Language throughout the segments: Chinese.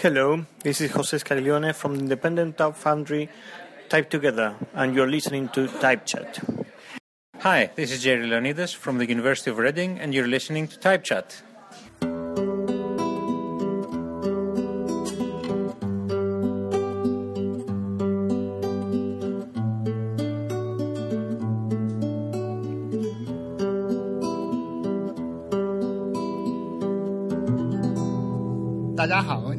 Hello, this is Jose Scaglione from the Independent Type Foundry Type Together, and you're listening to Type Chat. Hi, this is Jerry Leonidas from the University of Reading, and you're listening to Type Chat.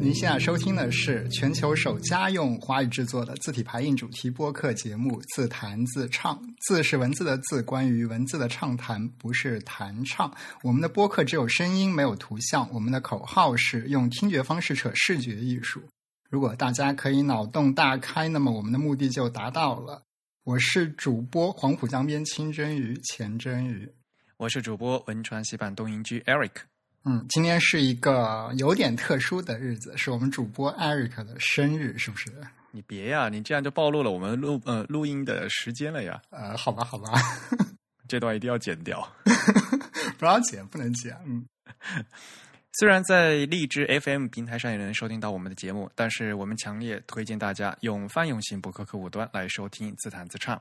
您现在收听的是全球首家用华语制作的字体排印主题播客节目《自弹自唱》。字是文字的字，关于文字的畅谈，不是弹唱。我们的播客只有声音，没有图像。我们的口号是用听觉方式扯视觉艺术。如果大家可以脑洞大开，那么我们的目的就达到了。我是主播黄浦江边清蒸鱼钱蒸鱼，我是主播文川西畔东营居 Eric。嗯，今天是一个有点特殊的日子，是我们主播 Eric 的生日，是不是？你别呀，你这样就暴露了我们录呃录音的时间了呀。呃，好吧，好吧，这段一定要剪掉，不要剪，不能剪。嗯。虽然在荔枝 FM 平台上也能收听到我们的节目，但是我们强烈推荐大家用泛用型博客客户端来收听自弹自唱，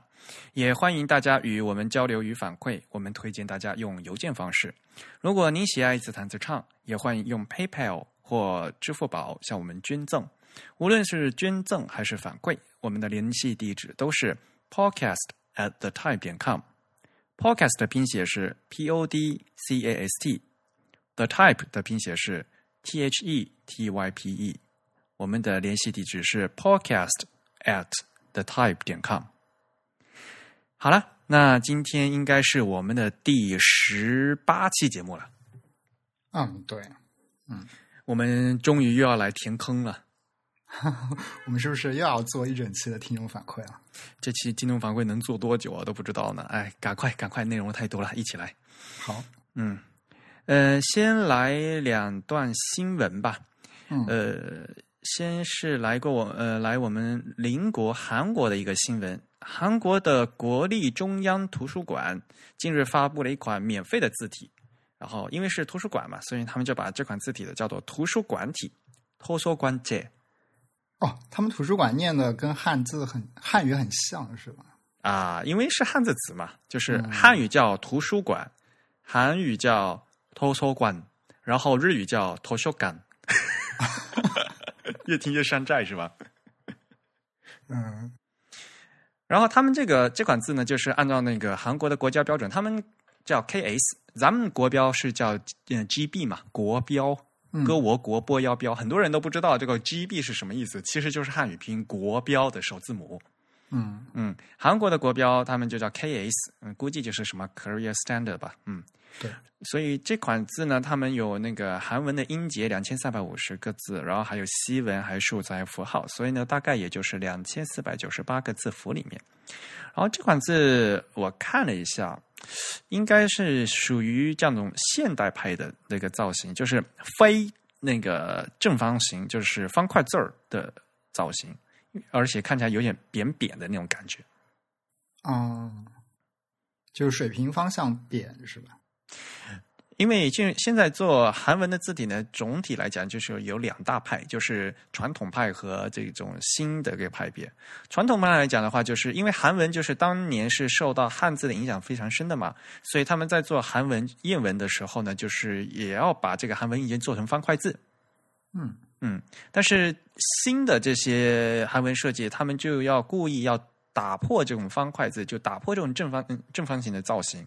也欢迎大家与我们交流与反馈。我们推荐大家用邮件方式。如果您喜爱自弹自唱，也欢迎用 PayPal 或支付宝向我们捐赠。无论是捐赠还是反馈，我们的联系地址都是 podcast at the type 点 com。podcast 的拼写是 P O D C A S T。The type 的拼写是 T H E T Y P E，我们的联系地址是 podcast at the type 点 com。好了，那今天应该是我们的第十八期节目了。嗯，对，嗯，我们终于又要来填坑了。我们是不是又要做一整期的听众反馈了？这期听众反馈能做多久啊？都不知道呢。哎，赶快，赶快，内容太多了，一起来。好，嗯。呃，先来两段新闻吧。呃，先是来过我呃来我们邻国韩国的一个新闻。韩国的国立中央图书馆近日发布了一款免费的字体，然后因为是图书馆嘛，所以他们就把这款字体的叫做图书馆体。图书馆体。哦，他们图书馆念的跟汉字很汉语很像是吧？啊，因为是汉字词嘛，就是汉语叫图书馆，韩语叫。图书馆，然后日语叫图书馆，越听越山寨是吧？嗯，然后他们这个这款字呢，就是按照那个韩国的国家标准，他们叫 KS，咱们国标是叫嗯 GB 嘛，国标歌我国波腰标，很多人都不知道这个 GB 是什么意思，其实就是汉语拼音国标的首字母。嗯嗯，韩国的国标他们就叫 KS，嗯，估计就是什么 Korea Standard 吧，嗯。对，所以这款字呢，他们有那个韩文的音节两千三百五十个字，然后还有西文，还有数字，还有符号，所以呢，大概也就是两千四百九十八个字符里面。然后这款字我看了一下，应该是属于这种现代派的那个造型，就是非那个正方形，就是方块字儿的造型，而且看起来有点扁扁的那种感觉。嗯，就是水平方向扁是吧？因为就现在做韩文的字体呢，总体来讲就是有两大派，就是传统派和这种新的这个派别。传统派来讲的话，就是因为韩文就是当年是受到汉字的影响非常深的嘛，所以他们在做韩文谚文的时候呢，就是也要把这个韩文已经做成方块字。嗯嗯，但是新的这些韩文设计，他们就要故意要打破这种方块字，就打破这种正方正方形的造型。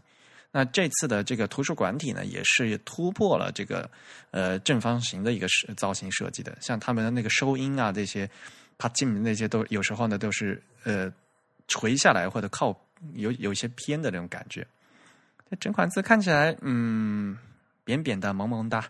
那这次的这个图书馆体呢，也是突破了这个呃正方形的一个造型设计的。像他们的那个收音啊，这些帕金那些都有时候呢都是呃垂下来或者靠有有一些偏的那种感觉。这整款字看起来嗯扁扁的、萌萌哒。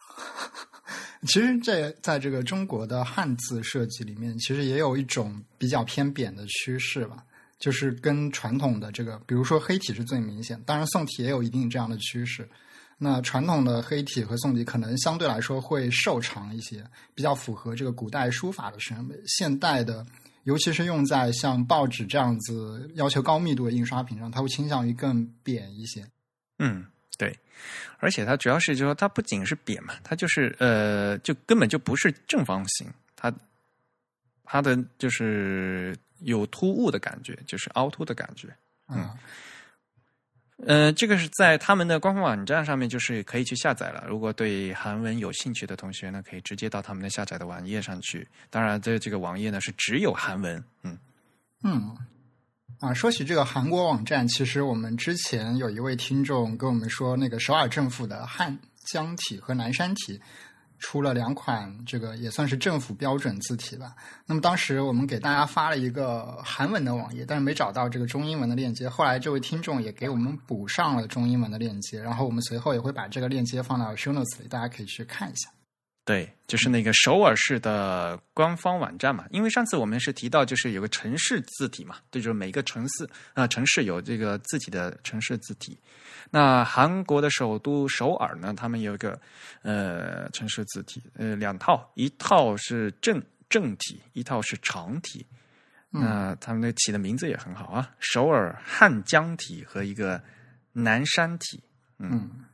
其实这在这个中国的汉字设计里面，其实也有一种比较偏扁的趋势吧。就是跟传统的这个，比如说黑体是最明显，当然宋体也有一定这样的趋势。那传统的黑体和宋体可能相对来说会瘦长一些，比较符合这个古代书法的审美。现代的，尤其是用在像报纸这样子要求高密度的印刷品上，它会倾向于更扁一些。嗯，对，而且它主要是就是说它不仅是扁嘛，它就是呃，就根本就不是正方形，它它的就是有突兀的感觉，就是凹凸的感觉。嗯呃，这个是在他们的官方网站上面，就是可以去下载了。如果对韩文有兴趣的同学呢，可以直接到他们的下载的网页上去。当然，这这个网页呢是只有韩文。嗯嗯，啊，说起这个韩国网站，其实我们之前有一位听众跟我们说，那个首尔政府的汉江体和南山体出了两款，这个也算是政府标准字体吧。那么当时我们给大家发了一个韩文的网页，但是没找到这个中英文的链接。后来这位听众也给我们补上了中英文的链接，然后我们随后也会把这个链接放到 show notes 里，大家可以去看一下。对，就是那个首尔市的官方网站嘛。因为上次我们是提到，就是有个城市字体嘛，对，就是每个城市啊、城市有这个自己的城市字体。那韩国的首都首尔呢，他们有一个呃城市字体，呃两套，一套是正正体，一套是长体。那他们那起的名字也很好啊，首尔汉江体和一个南山体。嗯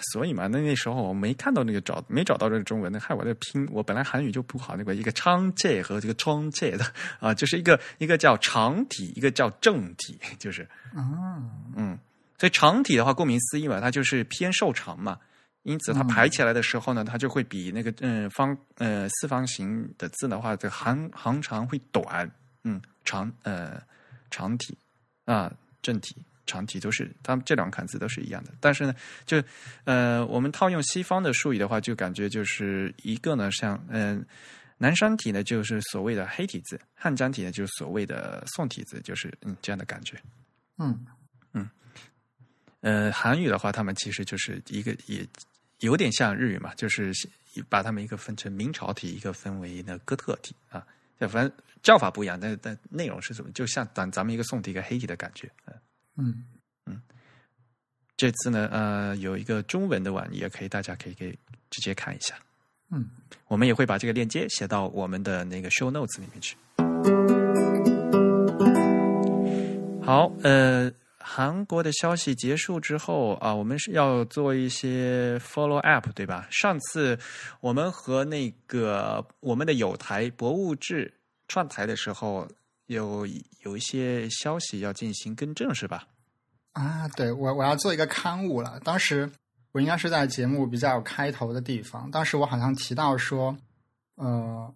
所以嘛，那那时候我没看到那个找没找到这个中文的，害我在拼。我本来韩语就不好，那个一个昌介和这个庄介的啊，就是一个一个叫长体，一个叫正体，就是啊嗯，所以长体的话，顾名思义嘛，它就是偏瘦长嘛，因此它排起来的时候呢，它就会比那个嗯方呃四方形的字的话，这个行行长会短，嗯长呃长体啊正体。长体都是，它们这两个汉字都是一样的，但是呢，就呃，我们套用西方的术语的话，就感觉就是一个呢，像嗯、南山体呢，就是所谓的黑体字；汉江体呢，就是所谓的宋体字，就是嗯这样的感觉。嗯嗯呃，韩语的话，他们其实就是一个也有点像日语嘛，就是把他们一个分成明朝体，一个分为那哥特体啊，就反正叫法不一样，但但内容是什么，就像咱咱们一个宋体一个黑体的感觉。嗯嗯嗯这次呢，呃，有一个中文的网页，可以大家可以给直接看一下。嗯，我们也会把这个链接写到我们的那个 show notes 里面去。好，呃，韩国的消息结束之后啊，我们是要做一些 follow up，对吧？上次我们和那个我们的友台博物志串台的时候，有有一些消息要进行更正，是吧？啊，对我我要做一个刊物了。当时我应该是在节目比较开头的地方，当时我好像提到说，呃，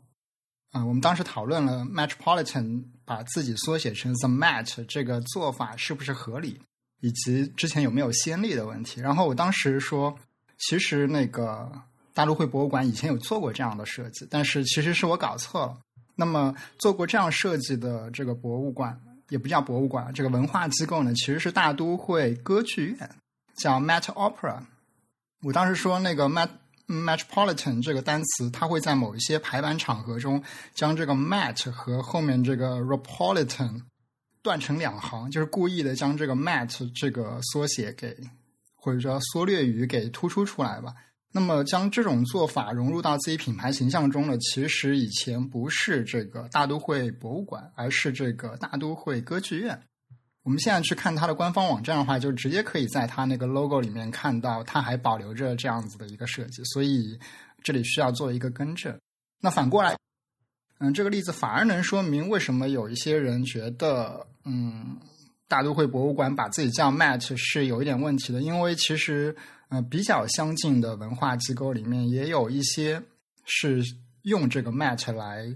啊、我们当时讨论了 Metropolitan 把自己缩写成 The Met 这个做法是不是合理，以及之前有没有先例的问题。然后我当时说，其实那个大都会博物馆以前有做过这样的设计，但是其实是我搞错了。那么做过这样设计的这个博物馆。也不叫博物馆，这个文化机构呢，其实是大都会歌剧院，叫 Met Opera。我当时说那个 Met Metropolitan 这个单词，它会在某一些排版场合中将这个 Met 和后面这个 Ropolitan 断成两行，就是故意的将这个 Met 这个缩写给或者说缩略语给突出出来吧。那么将这种做法融入到自己品牌形象中呢，其实以前不是这个大都会博物馆，而是这个大都会歌剧院。我们现在去看它的官方网站的话，就直接可以在它那个 logo 里面看到，它还保留着这样子的一个设计，所以这里需要做一个更正。那反过来，嗯，这个例子反而能说明为什么有一些人觉得，嗯，大都会博物馆把自己叫 Met 是有一点问题的，因为其实。呃，比较相近的文化机构里面也有一些是用这个 Met 来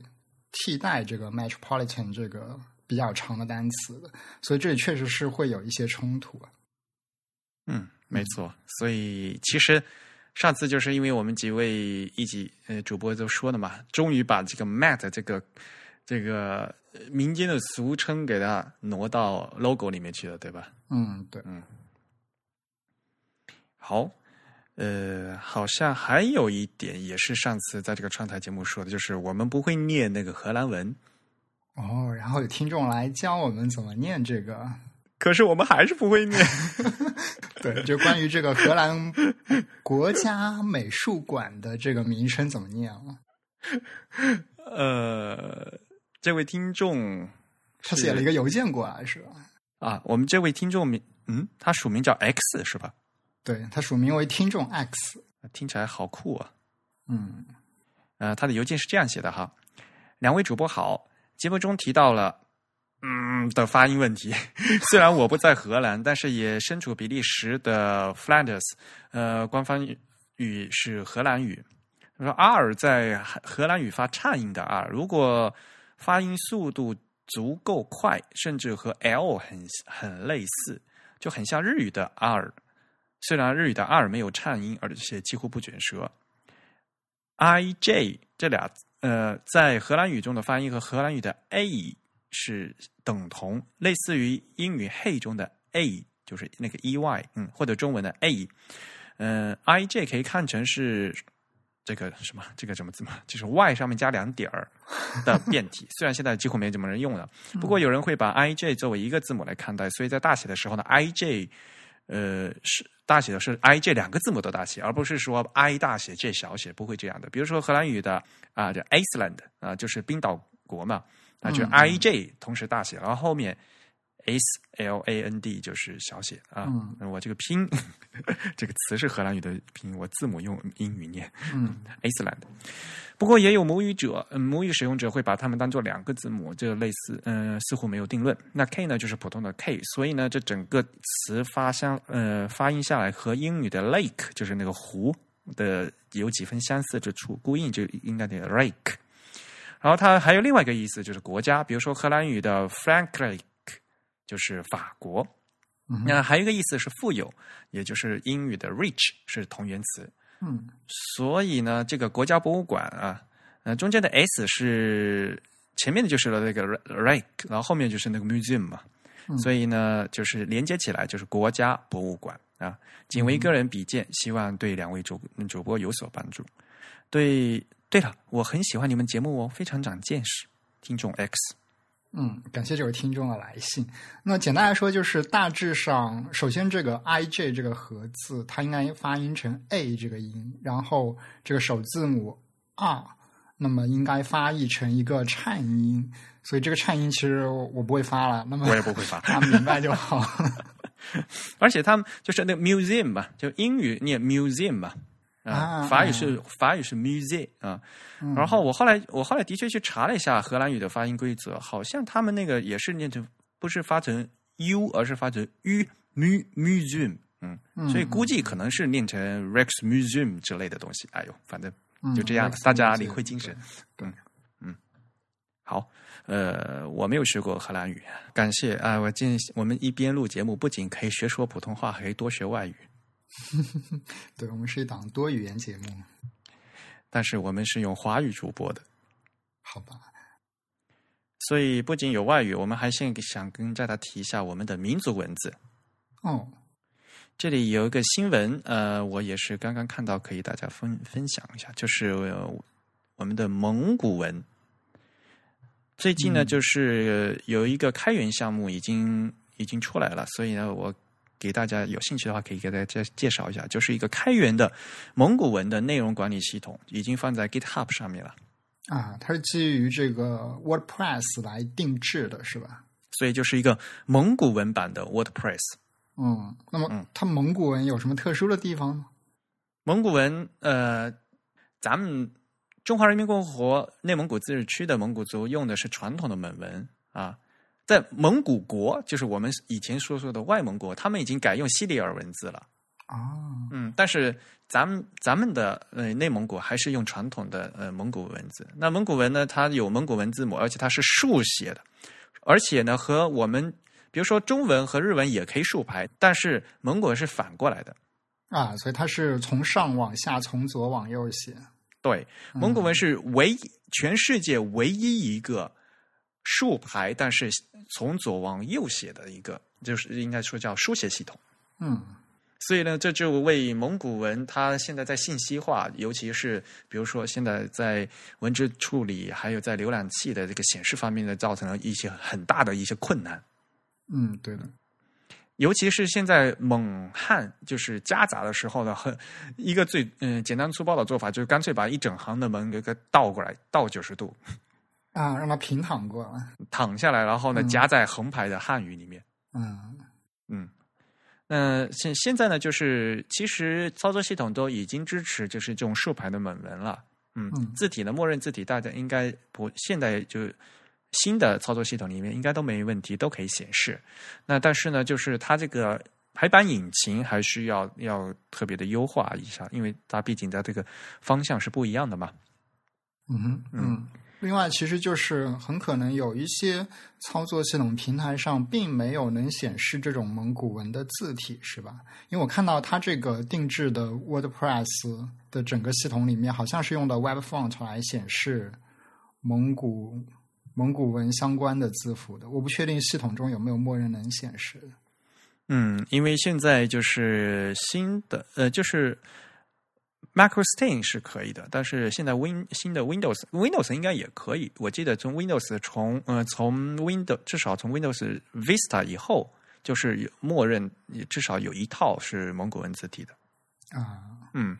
替代这个 Metropolitan 这个比较长的单词的，所以这里确实是会有一些冲突。嗯，没错。所以其实上次就是因为我们几位一起呃主播都说了嘛，终于把这个 Met 这个这个民间的俗称给它挪到 logo 里面去了，对吧？嗯，对，嗯。好，呃，好像还有一点也是上次在这个串台节目说的，就是我们不会念那个荷兰文。哦，然后有听众来教我们怎么念这个，可是我们还是不会念。对，就关于这个荷兰国家美术馆的这个名称怎么念啊？呃，这位听众他写了一个邮件过来是吧？啊，我们这位听众名，嗯，他署名叫 X 是吧？对，它署名为听众 X。听起来好酷啊！嗯呃，他的邮件是这样写的哈：两位主播好，节目中提到了嗯的发音问题。虽然我不在荷兰，但是也身处比利时的 Flanders，呃，官方语是荷兰语。他说 R 在荷兰语发颤音的 R，如果发音速度足够快，甚至和 L 很很类似，就很像日语的 R。虽然日语的 R 没有颤音，而且几乎不卷舌。I J 这俩呃，在荷兰语中的发音和荷兰语的 A 是等同，类似于英语 Hey 中的 A，就是那个 E Y，嗯，或者中文的 A，嗯，I J 可以看成是这个什么，这个什么字嘛，就是 Y 上面加两点儿的变体。虽然现在几乎没怎么人用了，不过有人会把 I J 作为一个字母来看待，所以在大写的时候呢，I J。呃，是大写的是 i 这两个字母都大写，而不是说 i 大写 j 小写，不会这样的。比如说荷兰语的啊，叫 Iceland 啊，就是冰岛国嘛，那就 i j 同时大写，然后后面 s l a n d 就是小写啊。我这个拼 这个词是荷兰语的拼音，我字母用英语念。嗯，Iceland。不过也有母语者，嗯，母语使用者会把它们当做两个字母，这类似，嗯，似乎没有定论。那 K 呢，就是普通的 K，所以呢，这整个词发相，呃，发音下来和英语的 lake 就是那个湖的有几分相似之处，孤印就应该念 lake。然后它还有另外一个意思，就是国家，比如说荷兰语的 Frankreich 就是法国。那还有一个意思是富有，也就是英语的 rich 是同源词。嗯，所以呢，这个国家博物馆啊，呃，中间的 S 是前面的就是了那个 Reich，然后后面就是那个 Museum 嘛，所以呢，就是连接起来就是国家博物馆啊。仅为个人比见，希望对两位主主播有所帮助。对，对了，我很喜欢你们节目哦，非常长见识。听众 X。嗯，感谢这位听众的来信。那简单来说，就是大致上，首先这个 i j 这个合字，它应该发音成 a 这个音，然后这个首字母 r，那么应该发译成一个颤音。所以这个颤音其实我不会发了，那么我也不会发，他明白就好。而且他们就是那个 museum 吧，就英语念 museum 吧。啊，法语是法语是 music 啊，然后我后来我后来的确去查了一下荷兰语的发音规则，好像他们那个也是念成不是发成 u，而是发成 u mu museum，嗯，所以估计可能是念成 rex museum 之类的东西。哎呦，反正就这样，大家领会精神。嗯嗯，好，呃，我没有学过荷兰语，感谢啊！我建议我们一边录节目，不仅可以学说普通话，还可以多学外语。对，我们是一档多语言节目，但是我们是用华语主播的，好吧？所以不仅有外语，我们还先想跟大家提一下我们的民族文字。哦，这里有一个新闻，呃，我也是刚刚看到，可以大家分分享一下，就是我们的蒙古文。最近呢，就是有一个开源项目已经已经出来了，所以呢，我。给大家有兴趣的话，可以给大家介绍一下，就是一个开源的蒙古文的内容管理系统，已经放在 GitHub 上面了。啊，它是基于这个 WordPress 来定制的，是吧？所以就是一个蒙古文版的 WordPress。嗯，那么它蒙古文有什么特殊的地方呢？蒙古文，呃，咱们中华人民共和国内蒙古自治区的蒙古族用的是传统的蒙文啊。在蒙古国，就是我们以前说说的外蒙国，他们已经改用西里尔文字了。啊，嗯，但是咱们咱们的呃内蒙古还是用传统的呃蒙古文字。那蒙古文呢，它有蒙古文字母，而且它是竖写的，而且呢和我们比如说中文和日文也可以竖排，但是蒙古文是反过来的。啊，所以它是从上往下，从左往右写。对，蒙古文是唯一全世界唯一一个。竖排，但是从左往右写的一个，就是应该说叫书写系统。嗯，所以呢，这就为蒙古文它现在在信息化，尤其是比如说现在在文字处理，还有在浏览器的这个显示方面呢，造成了一些很大的一些困难。嗯，对的。尤其是现在蒙汉就是夹杂的时候呢，很一个最嗯简单粗暴的做法，就是干脆把一整行的蒙给个倒过来，倒九十度。啊，让它平躺过，躺下来，然后呢，夹在横排的汉语里面。嗯嗯，那现现在呢，就是其实操作系统都已经支持就是这种竖排的本文了。嗯，嗯字体呢默认字体，大家应该不现在就新的操作系统里面应该都没问题，都可以显示。那但是呢，就是它这个排版引擎还需要要特别的优化一下，因为它毕竟在这个方向是不一样的嘛。嗯哼，嗯。另外，其实就是很可能有一些操作系统平台上并没有能显示这种蒙古文的字体，是吧？因为我看到它这个定制的 WordPress 的整个系统里面，好像是用的 Web Font 来显示蒙古蒙古文相关的字符的。我不确定系统中有没有默认能显示。嗯，因为现在就是新的呃，就是 MacroStain 是可以的，但是现在 Win 新的 Windows Windows 应该也可以。我记得从 Windows 从呃从 Windows 至少从 Windows Vista 以后，就是有默认至少有一套是蒙古文字体的。啊，嗯，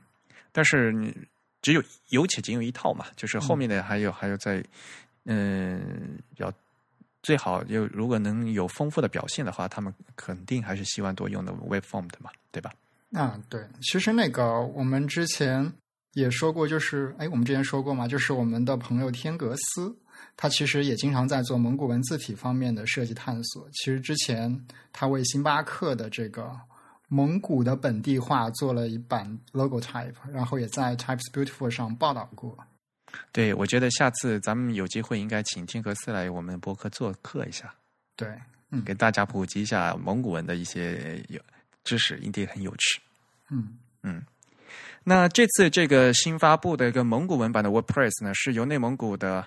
但是你只有有且仅有一套嘛，就是后面的还有、还有在嗯要最好有如果能有丰富的表现的话，他们肯定还是希望多用的 Web Form 的嘛，对吧？啊，对，其实那个我们之前也说过，就是哎，我们之前说过嘛，就是我们的朋友天格斯，他其实也经常在做蒙古文字体方面的设计探索。其实之前他为星巴克的这个蒙古的本地化做了一版 logo type，然后也在 Types Beautiful 上报道过。对，我觉得下次咱们有机会应该请天格斯来我们博客做客一下，对，嗯给大家普及一下蒙古文的一些有知识，一定很有趣。嗯嗯那这次这个新发布的一个蒙古文版的 WordPress 呢，是由内蒙古的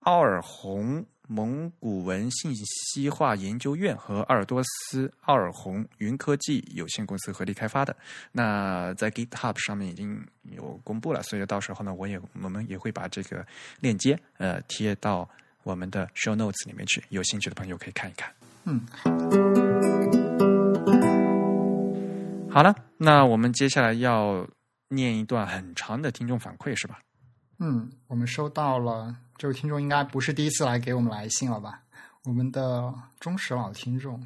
奥尔洪蒙古文信息化研究院和鄂尔多斯奥尔洪云科技有限公司合力开发的。那在 GitHub 上面已经有公布了，所以到时候呢，我也我们也会把这个链接呃贴到我们的 Show Notes 里面去，有兴趣的朋友可以看一看。嗯，好了，那我们接下来要念一段很长的听众反馈，是吧？嗯，我们收到了，这位听众应该不是第一次来给我们来信了吧？我们的忠实老听众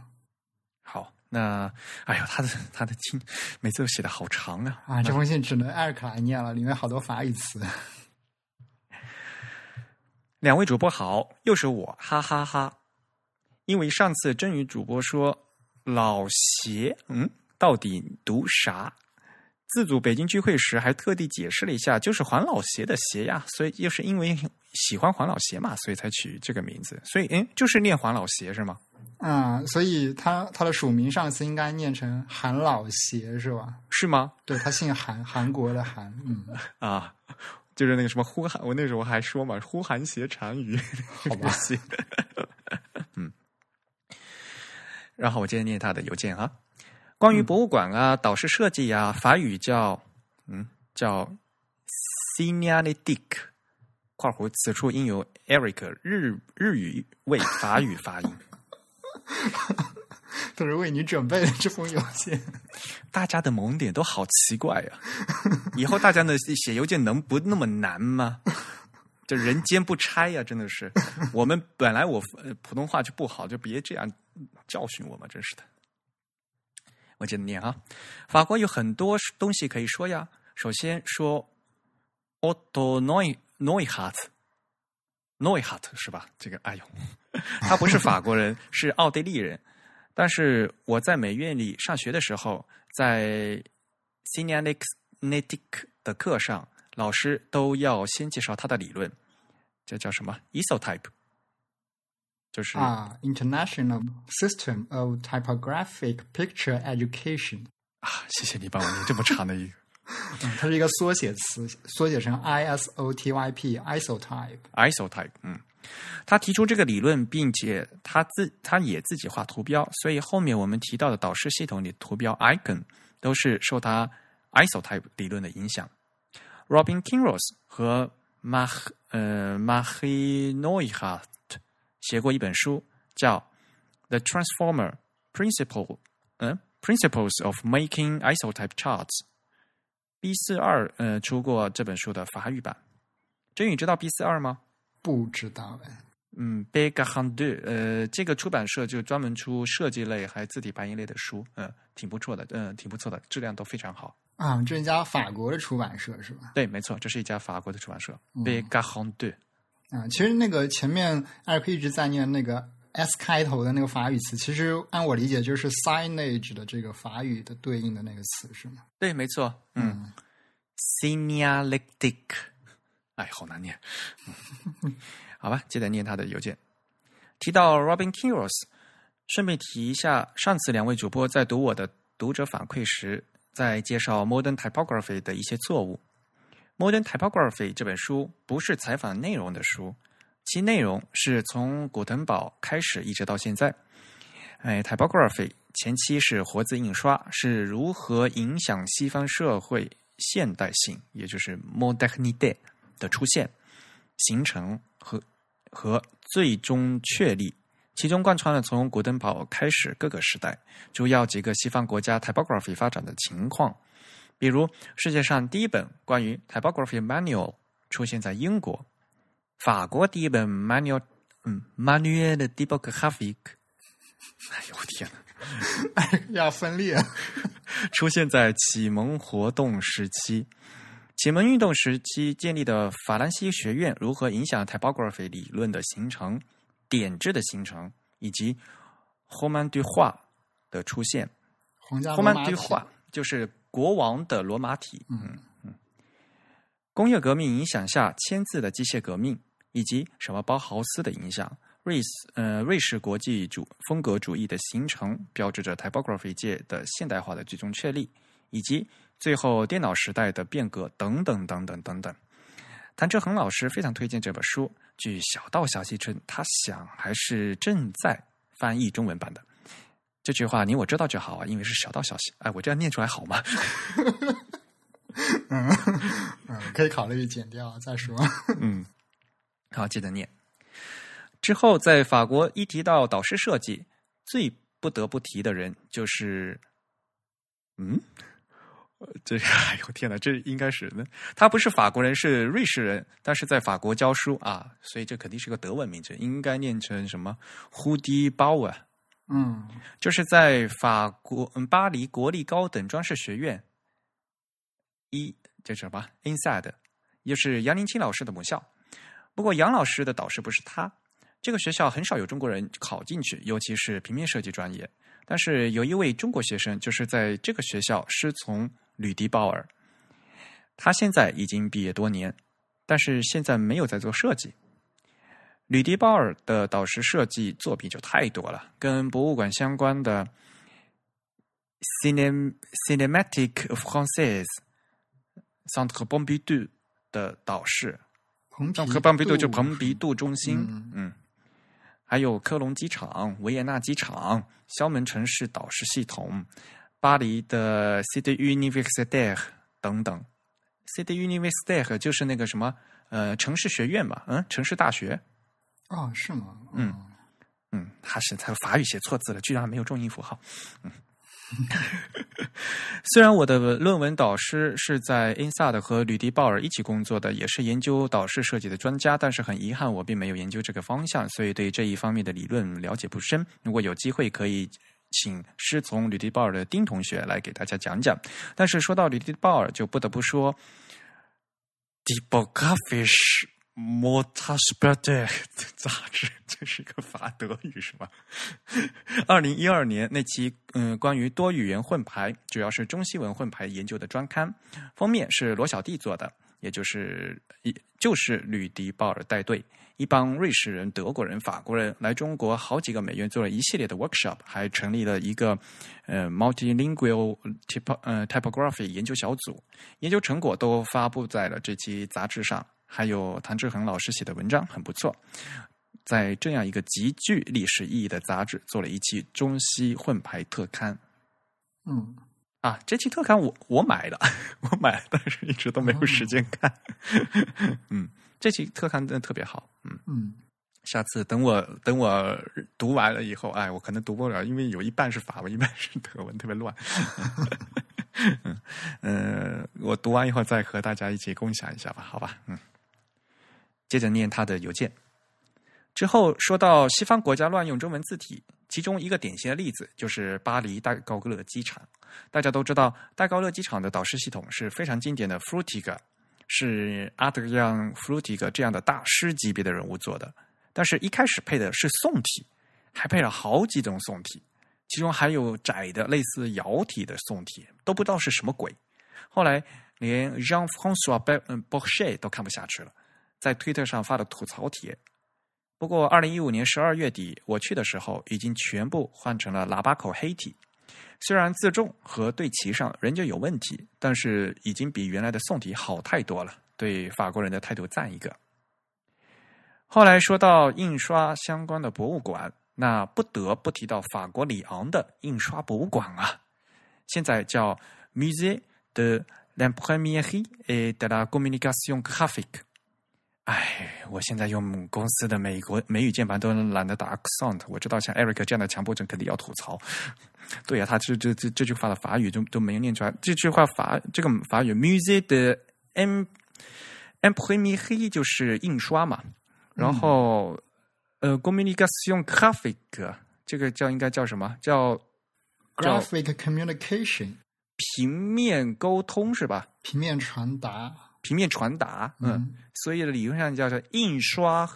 好，那哎呦，他的他的听每次都写的好长啊！啊，这封信只能艾瑞克来念了，里面好多法语词。两位主播好，又是我，哈哈哈因为上次真宇主播说老邪，嗯，到底读啥？自组北京聚会时还特地解释了一下，就是黄老邪的邪呀，所以又是因为喜欢黄老邪嘛，所以才取这个名字。所以，嗯，就是念黄老邪是吗？啊、所以他他的署名上次应该念成韩老邪是吧？是吗？对他姓韩，韩国的韩。嗯，啊，就是那个什么呼韩，我那时候还说嘛，呼韩邪单于，好吧 嗯，然后我接着念他的邮件啊，关于博物馆啊、导师设计啊，法语叫嗯叫 s i n a l i d i c 括弧此处应由 Eric 日日语为法语发音。都是为你准备的这封邮件。大家的萌点都好奇怪呀、以后大家呢写邮件能不那么难吗？这人间不拆呀、真的是。我们本来我呃普通话就不好，就别这样教训我嘛，真是的。我接着念啊，法国有很多东西可以说呀。首先说 Otto Neu Neuhardt。Neuhardt 是吧？这个，哎呦，他不是法国人，是奥地利人。但是我在美院里上学的时候，在 s y n a l i c n e t i c 的课上，老师都要先介绍他的理论，这叫什么 Isotype，就是啊，International System of Typographic Picture Education，啊谢谢你帮我念这么长的一个嗯，它是一个缩写词，缩写成 ISOTYP，Isotype。Isotype，嗯，他提出这个理论，并且他自他也自己画图标，所以后面我们提到的导师系统里图标 icon 都是受他 Isotype 理论的影响。Robin Kinross 和 Mach 呃 Machi Neuhardt 写过一本书，叫《The Transformer Principle》，嗯，Principles of Making Isotype Charts。B 四二呃出过这本书的法语版。真宇知道 B 四二吗？不知道哎，嗯 b e g a h a n d 呃，这个出版社就专门出设计类还字体排印类的书，嗯，挺不错的，嗯，挺不错的，质量都非常好。啊，这是一家法国的出版社是吧？对，没错，这是一家法国的出版社 b e g a h a n d 啊，其实那个前面艾克一直在念那个 S 开头的那个法语词，其实按我理解就是 signage 的这个法语的对应的那个词是吗？对，没错，嗯 s i g n a l i t i c 哎，好难念。好吧，接着念他的邮件。提到 Robin Kiros，顺便提一下，上次两位主播在读我的读者反馈时，在介绍 Modern Typography 的一些错误。Modern Typography 这本书不是采访内容的书，其内容是从古腾堡开始一直到现在。哎，Typography 前期是活字印刷，是如何影响西方社会现代性，也就是 Modernity 的出现、形成和和最终确立。其中贯穿了从古登堡开始各个时代，主要几个西方国家 Typography 发展的情况。比如，世界上第一本关于 typography manual 出现在英国；法国第一本 manual，嗯，manual 的 typographic，哎呦我天哪，要分裂，出现在启蒙活动时期。启蒙运动时期建立的法兰西学院如何影响 typography 理论的形成、点制的形成，以及 Roman du 画的出现。Roman du 画就是。国王的罗马体，嗯嗯，工业革命影响下签字的机械革命，以及什么包豪斯的影响，瑞斯呃瑞士国际主风格主义的形成，标志着 typography 界的现代化的最终确立，以及最后电脑时代的变革等等等等等等。谭志恒老师非常推荐这本书，据小道消息称，他想还是正在翻译中文版的。这句话你我知道就好啊，因为是小道消息。哎，我这样念出来好吗？嗯嗯，可以考虑剪掉再说。嗯，好，记得念。之后，在法国一提到导师设计，最不得不提的人就是，嗯，这哎呦天哪，这应该是他不是法国人，是瑞士人，但是在法国教书啊，所以这肯定是个德文名字，应该念成什么？胡迪包啊。嗯，就是在法国巴黎国立高等装饰学院，一叫什么 Inside，又是杨林清老师的母校。不过杨老师的导师不是他。这个学校很少有中国人考进去，尤其是平面设计专业。但是有一位中国学生，就是在这个学校师从吕迪鲍尔。他现在已经毕业多年，但是现在没有在做设计。吕迪鲍尔的导师设计作品就太多了，跟博物馆相关的 Cinem Cinematic Française Centre Pompidou 的导师，和蓬皮杜就蓬皮杜中心，嗯，还有科隆机场、维也纳机场、肖门城市导师系统、巴黎的 City Universitaire 等等。City Universitaire 就是那个什么呃城市学院嘛，嗯，城市大学。哦，是吗？嗯嗯，他是他法语写错字了，居然没有重音符号。嗯，虽然我的论文导师是在 Inside 和吕迪鲍尔一起工作的，也是研究导师设计的专家，但是很遗憾，我并没有研究这个方向，所以对这一方面的理论了解不深。如果有机会，可以请师从吕迪鲍尔的丁同学来给大家讲讲。但是说到吕迪鲍尔，就不得不说 d e b o g a f i s h《m o t a s p e r t e 杂志，这是一个法德语是吧？二零一二年那期，嗯，关于多语言混排，主要是中西文混排研究的专刊，封面是罗小弟做的，也就是一就是吕迪鲍尔带队，一帮瑞士人、德国人、法国人来中国好几个美院做了一系列的 workshop，还成立了一个呃 multilingual typ 呃 typography 研究小组，研究成果都发布在了这期杂志上。还有谭志恒老师写的文章很不错，在这样一个极具历史意义的杂志做了一期中西混排特刊。嗯，啊，这期特刊我我买了，我买了，但是一直都没有时间看。嗯，这期特刊真的特别好。嗯嗯，下次等我等我读完了以后，哎，我可能读不了，因为有一半是法文，一半是德文，特别乱。嗯呃，我读完以后再和大家一起共享一下吧，好吧？嗯。接着念他的邮件。之后说到西方国家乱用中文字体，其中一个典型的例子就是巴黎戴高乐机场。大家都知道，戴高乐机场的导师系统是非常经典的 Frutiger，是阿德里安·弗鲁提格这样的大师级别的人物做的。但是，一开始配的是宋体，还配了好几种宋体，其中还有窄的类似摇体的宋体，都不知道是什么鬼。后来，连 Jean-François Bochet 都看不下去了，在推特上发的吐槽帖。不过，二零一五年十二月底我去的时候，已经全部换成了喇叭口黑体。虽然自重和对齐上仍旧有问题，但是已经比原来的宋体好太多了。对法国人的态度赞一个。后来说到印刷相关的博物馆，那不得不提到法国里昂的印刷博物馆啊，现在叫 Musée de l'Imprimerie et de la Communication Graphique。哎，我现在用公司的美国美语键盘都懒得打 accent。我知道像 Eric 这样的强迫症肯定要吐槽。对呀，他这这这这句话的法语都都没有念出来。这句话法这个法语 Musée de l'Imprimerie 就是印刷嘛。然后呃，Communication Graphique 这个叫应该叫什么？叫 Graphic Communication 平面沟通是吧？平面传达。平面传达，嗯，所以理论上叫做印刷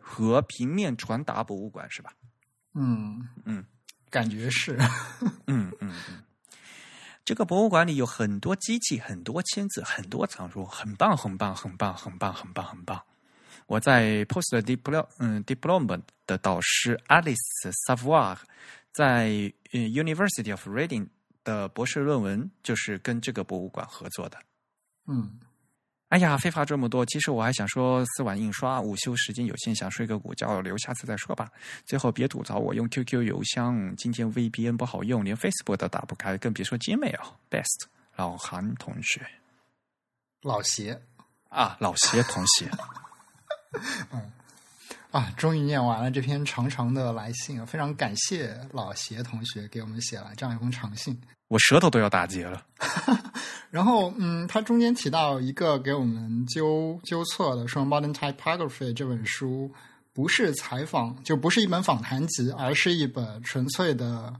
和平面传达博物馆，是吧？嗯嗯，感觉是，嗯嗯嗯。这个博物馆里有很多机器，很多签字，很多藏书，很棒，很棒，很棒，很棒，很棒，很棒。我在 Post Diplom 嗯 Diploma 的导师 Alice Savoir 在 University of Reading 的博士论文就是跟这个博物馆合作的，嗯。哎呀，废话这么多，其实我还想说四碗印刷，午休时间有限，想睡个午觉，留下次再说吧。最后别吐槽我用 QQ 邮箱，今天 VPN 不好用，连 Facebook 都打不开，更别说 Gmail。Best 老韩同学，老邪啊，老邪同学，嗯啊，终于念完了这篇长长的来信，非常感谢老邪同学给我们写了这样一封长信。我舌头都要打结了。然后，嗯，他中间提到一个给我们纠纠错的，说《Modern Typography》这本书不是采访，就不是一本访谈集，而是一本纯粹的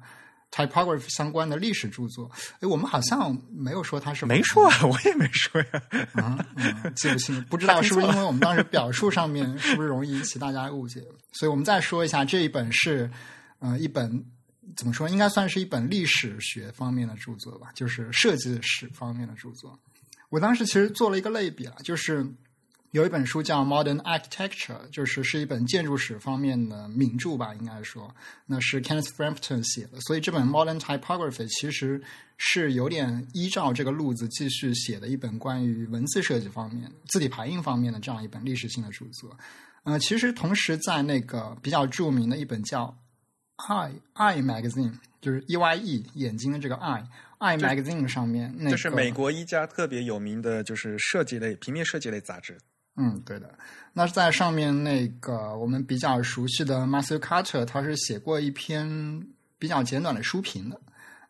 typography 相关的历史著作。哎，我们好像没有说他是没说，啊，我也没说呀。啊，记不清，不知道是不是因为我们当时表述上面是不是容易引起大家误解？所以我们再说一下，这一本是，呃，一本。怎么说？应该算是一本历史学方面的著作吧，就是设计史方面的著作。我当时其实做了一个类比了，就是有一本书叫《Modern Architecture》，就是是一本建筑史方面的名著吧，应该说那是 Kenneth Frampton 写的。所以这本《Modern Typography》其实是有点依照这个路子继续写的一本关于文字设计方面、字体排印方面的这样一本历史性的著作。呃，其实同时在那个比较著名的一本叫。Eye Eye Magazine 就是 E Y E 眼睛的这个 Eye Eye Magazine 上面，那这是美国一家特别有名的，就是设计类平面设计类杂志。嗯，对的。那是在上面那个我们比较熟悉的 Matthew Carter，他是写过一篇比较简短的书评的。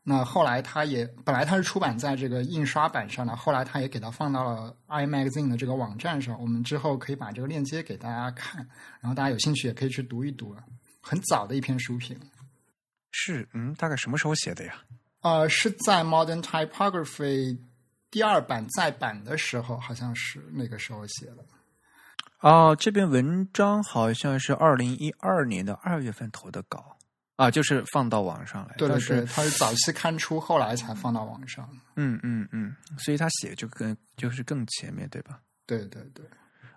那后来他也本来他是出版在这个印刷版上的，后来他也给它放到了 Eye Magazine 的这个网站上。我们之后可以把这个链接给大家看，然后大家有兴趣也可以去读一读。很早的一篇书评，是嗯，大概什么时候写的呀？呃，是在 Modern Typography 第二版再版的时候，好像是那个时候写的。哦，这篇文章好像是二零一二年的二月份投的稿啊，就是放到网上来。对对对，他是早期刊出，后来才放到网上。嗯嗯嗯，所以他写就更就是更前面对吧？对对对。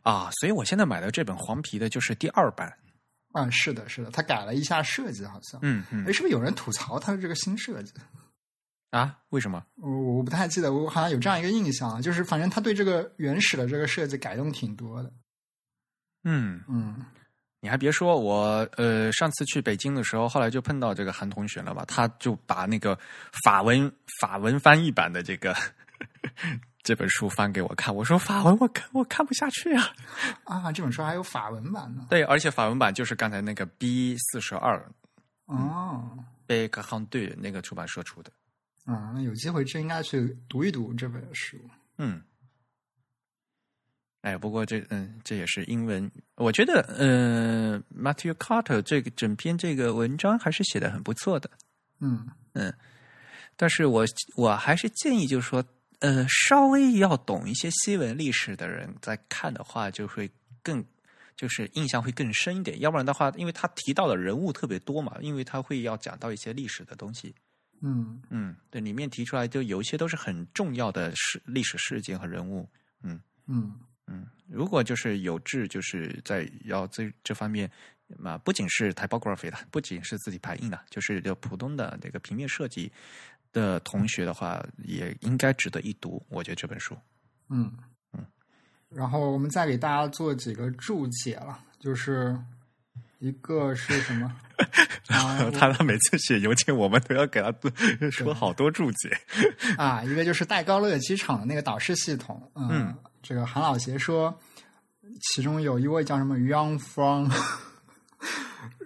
啊，所以我现在买的这本黄皮的就是第二版。啊，是的，是的，他改了一下设计，好像。嗯嗯。哎，是不是有人吐槽他的这个新设计？啊？为什么？我我不太记得，我好像有这样一个印象，就是反正他对这个原始的这个设计改动挺多的。嗯嗯。你还别说，我呃上次去北京的时候，后来就碰到这个韩同学了吧？他就把那个法文法文翻译版的这个。这本书翻给我看，我说法文我看我看不下去啊！啊，这本书还有法文版呢。对，而且法文版就是刚才那个 B 四十二哦，贝克汉对那个出版社出的。啊，那有机会真应该去读一读这本书。嗯，哎，不过这嗯，这也是英文。我觉得，嗯，Matthew Carter 这个整篇这个文章还是写的很不错的。嗯嗯，但是我我还是建议，就是说，呃，稍微要懂一些西文历史的人在看的话，就会更就是印象会更深一点。要不然的话，因为他提到的人物特别多嘛，因为他会要讲到一些历史的东西。嗯嗯，对，里面提出来就有一些都是很重要的事历史事件和人物。嗯嗯嗯，如果就是有志，就是在要这这方面。嘛，不仅是 typography 的，不仅是字体排印的，就是就普通的那个平面设计的同学的话，也应该值得一读。我觉得这本书，嗯嗯，然后我们再给大家做几个注解了，就是一个是什么？啊他他每次写邮件，我们都要给他说好多注解啊。一个就是戴高乐机场的那个导视系统，嗯，这个韩老邪说，其中有一位叫什么 Young From。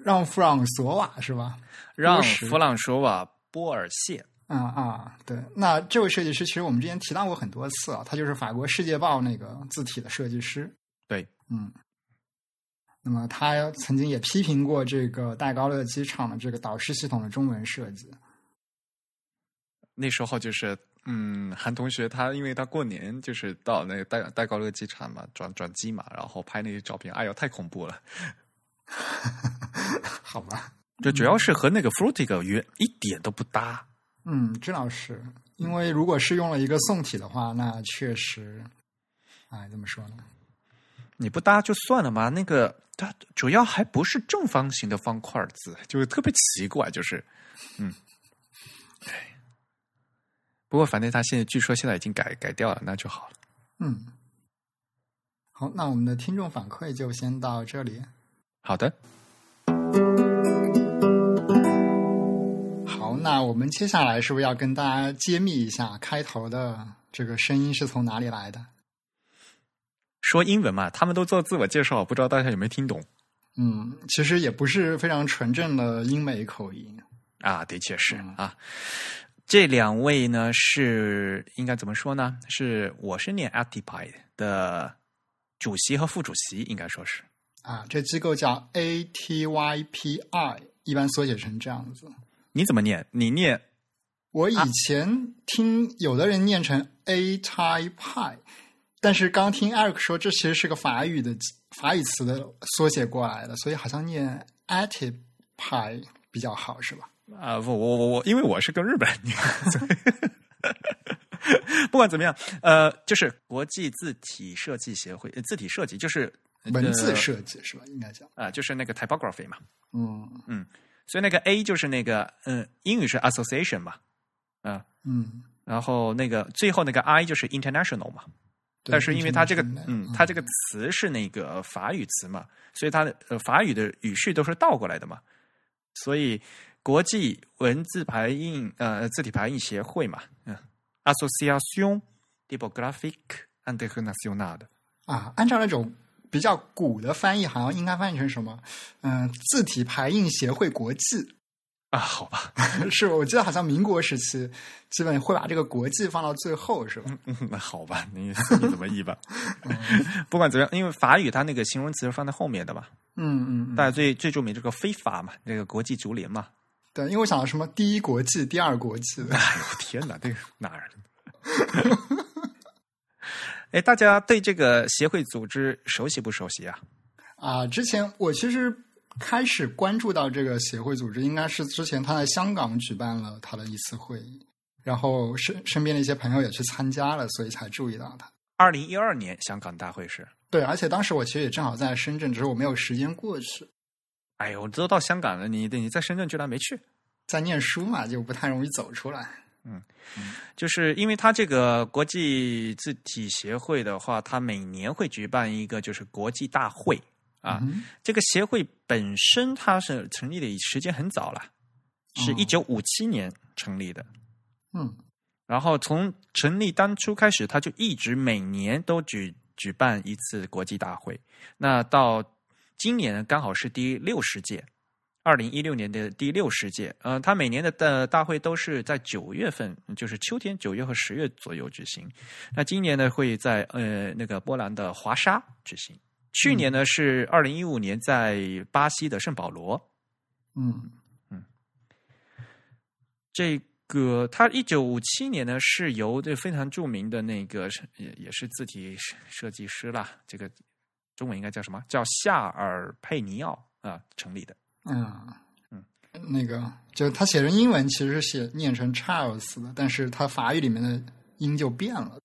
让弗朗索瓦是吧？让弗朗索瓦波尔谢。啊啊，对，那这位设计师其实我们之前提到过很多次啊，他就是法国《世界报》那个字体的设计师。对，嗯。那么他曾经也批评过这个戴高乐机场的这个导视系统的中文设计。那时候就是，嗯，韩同学他因为他过年就是到那个戴戴高乐机场嘛，转转机嘛，然后拍那些照片，哎呦，太恐怖了。好吧，就主要是和那个 Fruitig 原一点都不搭。嗯，这倒是，因为如果是用了一个宋体的话，那确实，哎，怎么说呢？你不搭就算了嘛，那个它主要还不是正方形的方块字，就是特别奇怪，就是，嗯，不过反正他现在据说现在已经改改掉了，那就好了。嗯，好，那我们的听众反馈就先到这里。好的，好，那我们接下来是不是要跟大家揭秘一下开头的这个声音是从哪里来的？说英文嘛，他们都做自我介绍，不知道大家有没有听懂？嗯，其实也不是非常纯正的英美口音啊，的确是啊。这两位呢，是应该怎么说呢？是我是念 Actipy 的主席和副主席，应该说是。啊，这机构叫 ATYPI，一般缩写成这样子。你怎么念？你念？我以前听有的人念成 ATYPI，但是刚听 Eric 说，这其实是个法语的法语词的缩写过来的，所以好像念 ATPI 比较好，是吧？啊，不，我我我，因为我是跟日本。不管怎么样，呃，就是国际字体设计协会，字体设计就是。文字设计是吧？应该讲啊，就是那个 typography 嘛。嗯嗯，所以那个 A 就是那个嗯，英语是 association 嘛，啊嗯，然后那个最后那个 I 就是 international 嘛。但是因为它这个嗯，它这个词是那个法语词嘛，所以它的呃法语的语序都是倒过来的嘛。所以国际文字排印呃字体排印协会嘛，嗯，Association Typographique Internationale 啊，按照那种。比较古的翻译好像应该翻译成什么？嗯，字体排印协会国际啊？好吧，是我记得好像民国时期基本会把这个国际放到最后，是吧？嗯，那好吧，你你怎么译吧？不管怎么样，因为法语它那个形容词是放在后面的嘛。嗯嗯，大家最最著名这个非法嘛，那个国际足联嘛。对，因为我想到什么第一国际、第二国际。哎呦天哪，这个哪儿？哎，大家对这个协会组织熟悉不熟悉啊？啊，之前我其实开始关注到这个协会组织，应该是之前他在香港举办了他的一次会议，然后身身边的一些朋友也去参加了，所以才注意到他。二零一二年香港大会是？对，而且当时我其实也正好在深圳，只是我没有时间过去。哎呦，都到香港了，你你在深圳居然没去？在念书嘛，就不太容易走出来。嗯，就是因为它这个国际字体协会的话，它每年会举办一个就是国际大会啊。这个协会本身它是成立的时间很早了，是一九五七年成立的。嗯，然后从成立当初开始，它就一直每年都举举办一次国际大会。那到今年刚好是第六十届二零一六年的第六十届，呃，它每年的的大会都是在九月份，就是秋天九月和十月左右举行。那今年呢，会在呃那个波兰的华沙举行。去年呢是二零一五年在巴西的圣保罗。嗯嗯这个他一九五七年呢是由这非常著名的那个也也是字体设计师啦，这个中文应该叫什么？叫夏尔佩尼奥啊成立的。嗯嗯，那个就他写成英文其实是写念成 Charles 的，但是他法语里面的音就变了。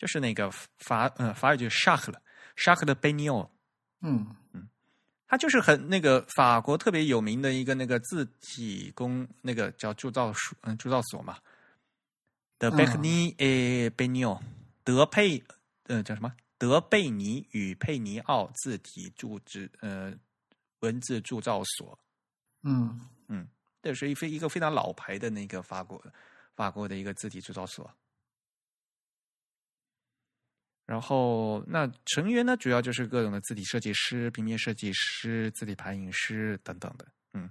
就是那个法呃法语就是 Shark 了，Shark 的贝尼奥。嗯嗯他就是很那个法国特别有名的一个那个字体工，那个叫铸造所，嗯，铸造所嘛。的贝克尼诶贝尼奥，德佩呃叫什么？德贝尼与佩尼奥字体铸制呃文字铸造所，嗯嗯这是一非一个非常老牌的那个法国法国的一个字体铸造所。然后，那成员呢，主要就是各种的字体设计师、平面设计师、字体排印师等等的。嗯，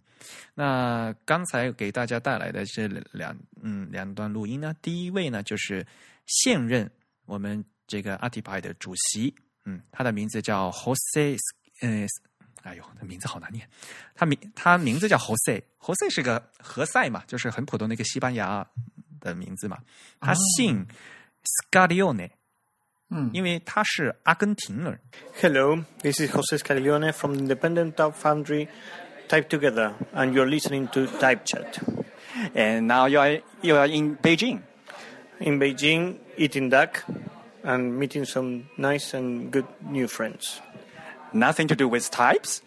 那刚才给大家带来的这两嗯两段录音呢，第一位呢就是现任我们这个 Artify 的主席，嗯，他的名字叫 Jose，呃，哎呦，他名字好难念，他名他名字叫 Jose，Jose 是个何塞嘛，就是很普通的一个西班牙的名字嘛，他姓 Scarione。嗯因为他是阿根廷人。Hello, this is Jose Scaglione from Independent Type Foundry Type Together, and you're listening to Type Chat. And now you are you are in Beijing. In Beijing, eating duck and meeting some nice and good new friends. Nothing to do with types.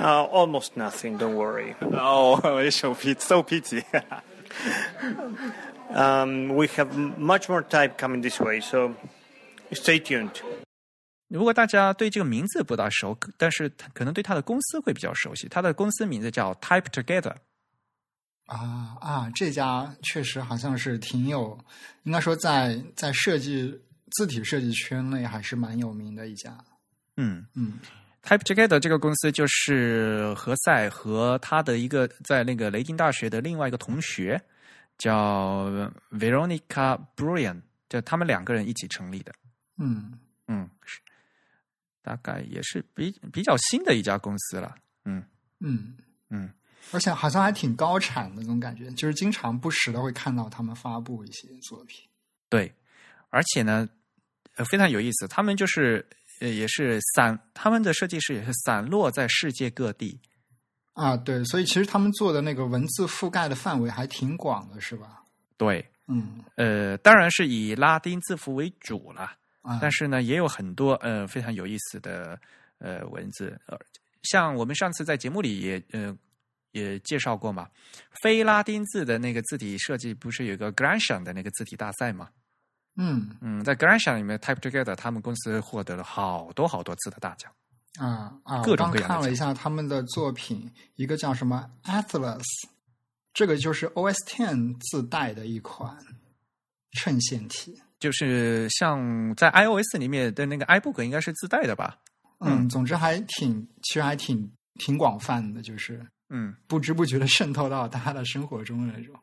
Uh, almost nothing, don't worry. Oh, it's so pity. So pity. Um, we have much more type coming this way, so stay tuned. 如果大家对这个名字不大熟，但是可能对他的公司会比较熟悉。他的公司名字叫 Type Together。啊啊，这家确实好像是挺有，应该说在在设计 字体设计圈内还是蛮有名的一家。嗯嗯，Type Together 这个公司就是何塞和他的一个在那个雷丁大学的另外一个同学叫 Veronica Brian，就他们两个人一起成立的。嗯嗯，是大概也是比比较新的一家公司了。嗯嗯嗯，而且好像还挺高产的那种感觉，就是经常不时的会看到他们发布一些作品。对，而且呢，呃，非常有意思，他们就是呃也是散，他们的设计师也是散落在世界各地。啊，对，所以其实他们做的那个文字覆盖的范围还挺广的，是吧？对，嗯呃，当然是以拉丁字符为主了。啊，但是呢，也有很多呃非常有意思的呃文字，呃，像我们上次在节目里也呃也介绍过嘛，非拉丁字的那个字体设计不是有个 Gransion 的那个字体大赛嘛？嗯嗯，在 Gransion 里面，Type Together 他们公司获得了好多好多次的大奖。啊啊，各我刚种各样的奖看了一下他们的作品，一个叫什么 Atlas，这个就是 OS Ten 自带的一款衬线体。就是像在 iOS 里面的那个 iBook 应该是自带的吧？嗯，总之还挺，其实还挺挺广泛的，就是嗯，不知不觉的渗透到大家的生活中的那种。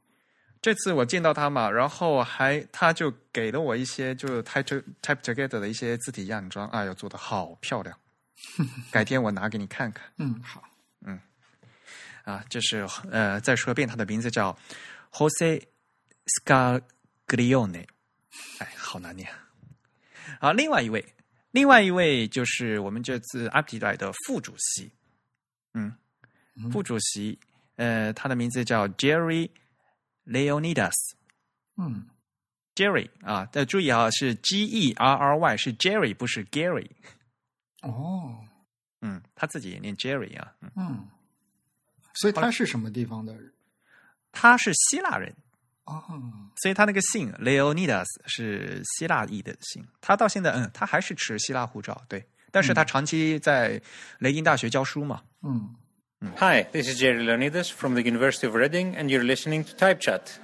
这次我见到他嘛，然后还他就给了我一些就是 Type Type Together 的一些字体样装，哎呦，做的好漂亮，改天我拿给你看看。嗯，好，嗯。啊。这是呃，再说一遍，他的名字叫 Jose Scaglione，哎，好难念。好，另外一位，另外一位就是我们这次 a p t i 的副主席，嗯，副主席，呃，他的名字叫 Jerry Leonidas。嗯 Jerry 啊，要注意啊，是 G E R R Y，是 Jerry，不是 Gary。哦，嗯，他自己也念 Jerry 啊。嗯，嗯，所以他是什么地方的人？他是希腊人，哦，所以他那个姓 Leonidas 是希腊裔的姓。他到现在，嗯，他还是持希腊护照，对，但是他长期在雷丁大学教书嘛。嗯 Hi, this is Jerry Leonidas from the University of Reading, and you're listening to Type Chat.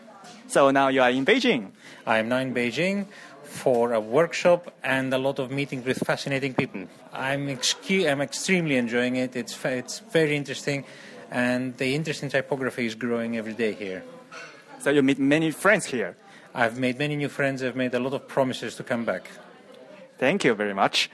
So now you are in Beijing. I'm now in Beijing for a workshop and a lot of meetings with fascinating people. I'm, excu- I'm extremely enjoying it. It's, fa- it's very interesting, and the interest in typography is growing every day here. So you meet many friends here. I've made many new friends. I've made a lot of promises to come back. Thank you very much.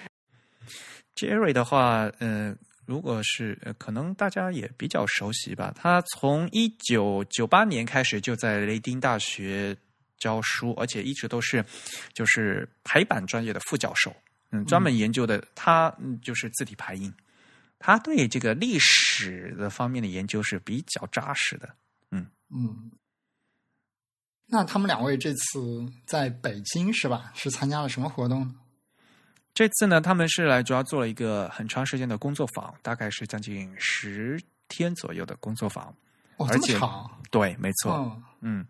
Jerry 的话，呃， 如果是、呃、可能大家也比较熟悉吧。他从一九九八年开始就在雷丁大学教书，而且一直都是就是排版专业的副教授。嗯，专门研究的他嗯就是字体排印。他对这个历史的方面的研究是比较扎实的。嗯，那他们两位这次在北京是吧？是参加了什么活动呢？这次呢，他们是来主要做了一个很长时间的工作坊，大概是将近十天左右的工作坊。哦，而且这么长，对，没错。嗯嗯，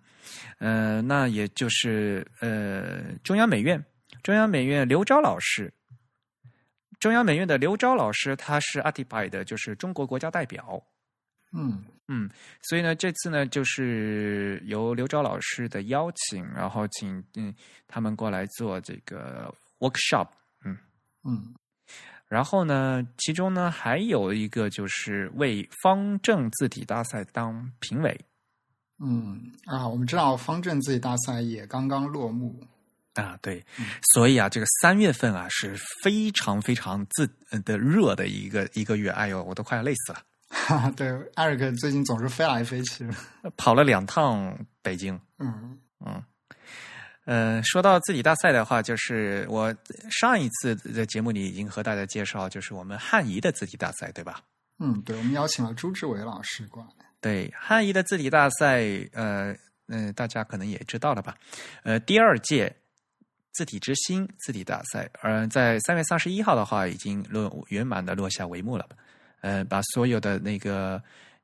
呃，那也就是呃，中央美院，中央美院刘钊老师，中央美院的刘钊老师，他是 ARTIPY 的，就是中国国家代表。嗯嗯，所以呢，这次呢，就是由刘钊老师的邀请，然后请嗯他们过来做这个 workshop。嗯。然后呢，其中呢还有一个就是为方正字体大赛当评委嗯啊，我们知道方正字体大赛也刚刚落幕。啊，对，所以啊，这个三月份啊是非常非常自呃的热的一个一个月，哎呦，我都快要累死了，哈哈，对，艾瑞克最近总是飞来飞去。跑了两趟北京，嗯。嗯，呃，说到字体大赛的话，就是我上一次的节目里已经和大家介绍，就是我们汉仪的字体大赛，对吧？嗯，对，我们邀请了朱志伟老师过来。对，汉仪的字体大赛，呃，嗯、大家可能也知道了吧？呃，第二届字体之星字体大赛，呃，在三月三十一号的话，已经落圆满的落下帷幕了。呃，把所有的那个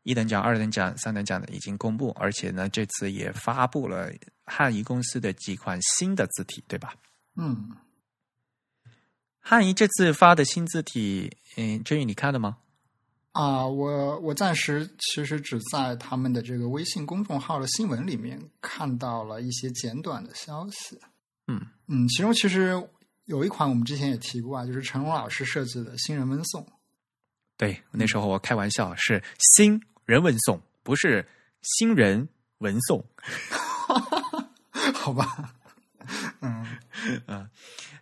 一等奖、二等奖、三等奖的已经公布，而且呢，这次也发布了汉仪公司的几款新的字体，对吧？嗯，汉仪这次发的新字体，嗯，真宇你看了吗？啊，我我暂时其实只在他们的这个微信公众号的新闻里面看到了一些简短的消息。嗯嗯，其中其实有一款我们之前也提过啊，就是陈龙老师设计的新人文颂。对，那时候我开玩笑是新人文颂，不是新人文颂。好吧，嗯嗯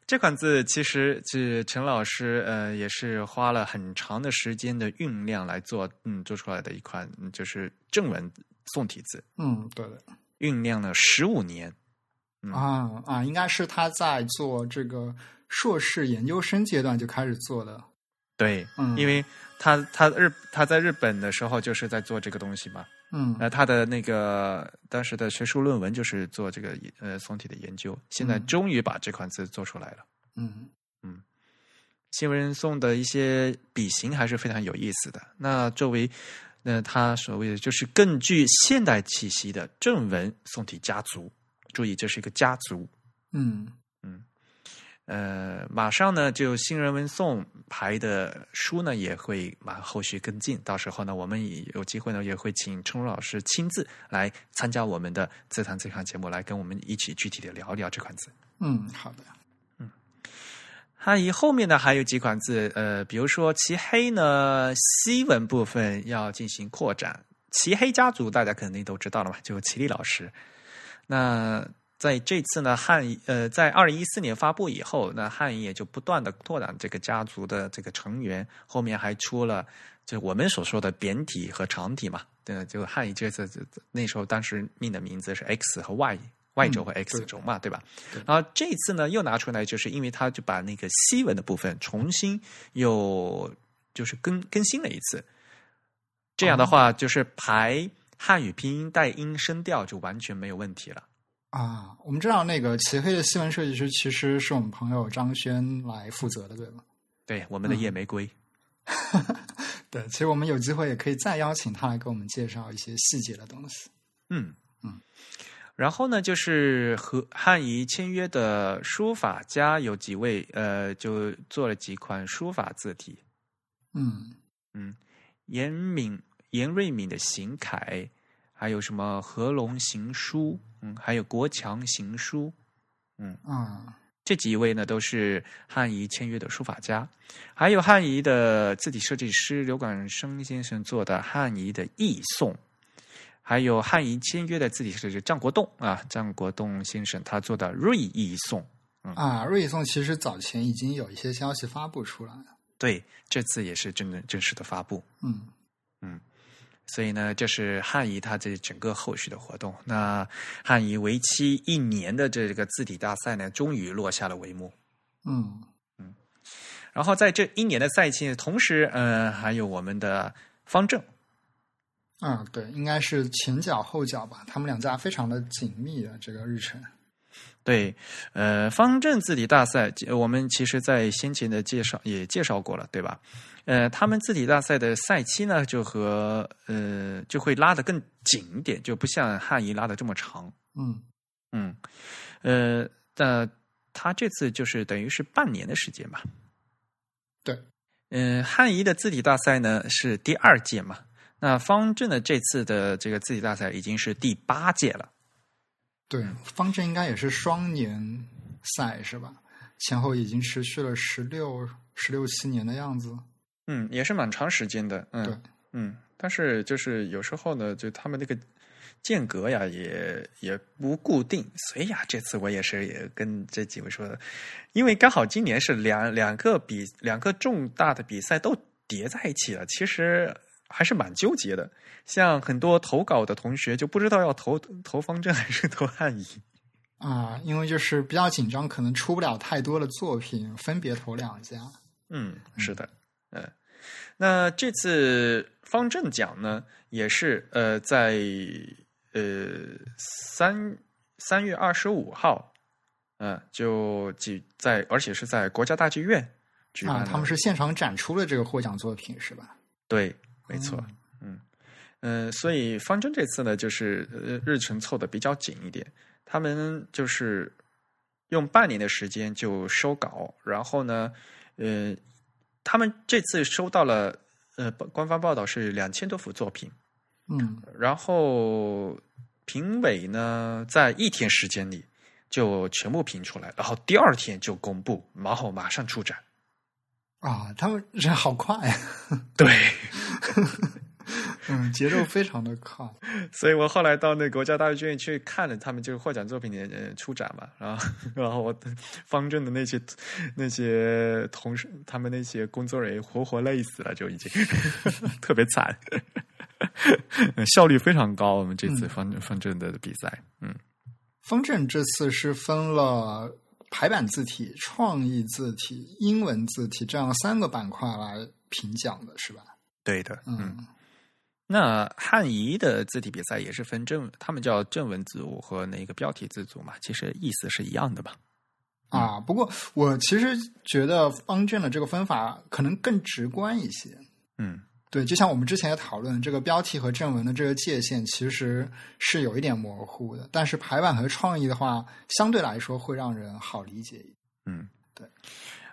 这款字其实是陈老师呃也是花了很长的时间的酝酿来做，嗯，做出来的一款嗯就是正文宋体字，嗯，对的酝酿了十五年。嗯啊啊，应该是他在做这个硕士研究生阶段就开始做的。对，嗯因为他他日他在日本的时候就是在做这个东西嘛，嗯那，他的那个当时的学术论文就是做这个呃宋体的研究，现在嗯终于把这款字做出来了。嗯嗯新文颂的一些笔形还是非常有意思的。那作为那他所谓的就是更具现代气息的正文宋体家族，注意这是一个家族。嗯呃，马上呢，就新人文颂排的书呢也会马后续跟进，到时候呢，我们也有机会呢，也会请陈荣老师亲自来参加我们的自谈这款节目，来跟我们一起具体的聊一聊这款字。嗯，好的。汉仪后面呢还有几款字，呃，比如说齐黑呢，西文部分要进行扩展。齐黑家族大家肯定都知道了嘛，就齐力老师。那在这次呢，汉呃，在二零一四年发布以后，那汉仪也就不断的拓展这个家族的这个成员，后面还出了就我们所说的扁体和长体嘛。对，就汉仪这次那时候当时命的名字是 X 和 Y。Y 轴和 X 轴嘛，对吧？然后这次呢，又拿出来，就是因为他就把那个西文的部分重新又就是更更新了一次。这样的话，就是排汉语拼音带音声调就完全没有问题了。啊，我们知道那个齐黑的新闻设计师其实是我们朋友张轩来负责的，对吗？对，我们的夜玫瑰，对，其实我们有机会也可以再邀请他来给我们介绍一些细节的东西。嗯嗯。然后呢，就是和汉仪签约的书法家有几位，呃，就做了几款书法字体。嗯嗯，严敏、严瑞敏的行楷，还有什么合龙行书，嗯，还有国强行书，嗯啊这几位呢都是汉仪签约的书法家，还有汉仪的字体设计师刘广生先生做的汉仪的译颂，还有汉仪签约的字体设计师张国栋啊，张国栋先生他做的锐译颂。啊，锐译颂其实早前已经有一些消息发布出来了。对，这次也是真正正式的发布。嗯嗯所以呢，这是汉仪它这整个后续的活动。那汉仪为期一年的这个字体大赛呢，终于落下了帷幕。嗯嗯然后在这一年的赛期，同时呃，还有我们的方正，嗯，对，应该是前脚后脚吧，他们两家非常的紧密的这个日程。对，呃，方正字体大赛，我们其实在先前的介绍也介绍过了，对吧？呃，他们字体大赛的赛期呢，就和呃就会拉得更紧一点，就不像汉仪拉的这么长。嗯嗯，呃，那他这次就是等于是半年的时间吧。对，嗯、汉仪的字体大赛呢是第二届嘛，那方正的这次的这个字体大赛已经是第八届了。对，方正应该也是双年赛是吧？前后已经持续了十六十六七年的样子。嗯，也是蛮长时间的。嗯，对，嗯，但是就是有时候呢，就他们那个间隔呀，也也不固定，所以呀，这次我也是也跟这几位说的，因为刚好今年是两两个比两个重大的比赛都叠在一起了，其实还是蛮纠结的。像很多投稿的同学就不知道要投投方正还是投汉仪。啊，因为就是比较紧张，可能出不了太多的作品，分别投两家。嗯，是的，嗯、那这次方正奖呢，也是呃，在呃三三月二十五号，嗯、就举在，而且是在国家大剧院举办啊，他们是现场展出了这个获奖作品是吧？对，没错，嗯。嗯、呃所以方正这次呢，就是呃日程凑的比较紧一点，他们就是用半年的时间就收稿，然后呢，呃，他们这次收到了呃官方报道是两千多幅作品，嗯。然后评委呢在一天时间里就全部评出来，然后第二天就公布，然后马上出展。啊，他们人好快呀，对，嗯，节奏非常的快。所以我后来到那国家大剧院去看了他们就是获奖作品的呃出展嘛，然后然后我方正的那些那些同事，他们那些工作人员活活累死了，就已经 特别惨，效率非常高。我们这次方方正的比赛，嗯，方正这次是分了排版字体、创意字体、英文字体这样三个板块来评奖的，是吧？对的，嗯。嗯那汉仪的字体比赛也是分正，他们叫正文字组和那个标题字组嘛，其实意思是一样的吧？啊，不过我其实觉得方正的这个分法可能更直观一些。嗯，对，就像我们之前也讨论，这个标题和正文的这个界限其实是有一点模糊的，但是排版和创意的话，相对来说会让人好理解一点。嗯，对。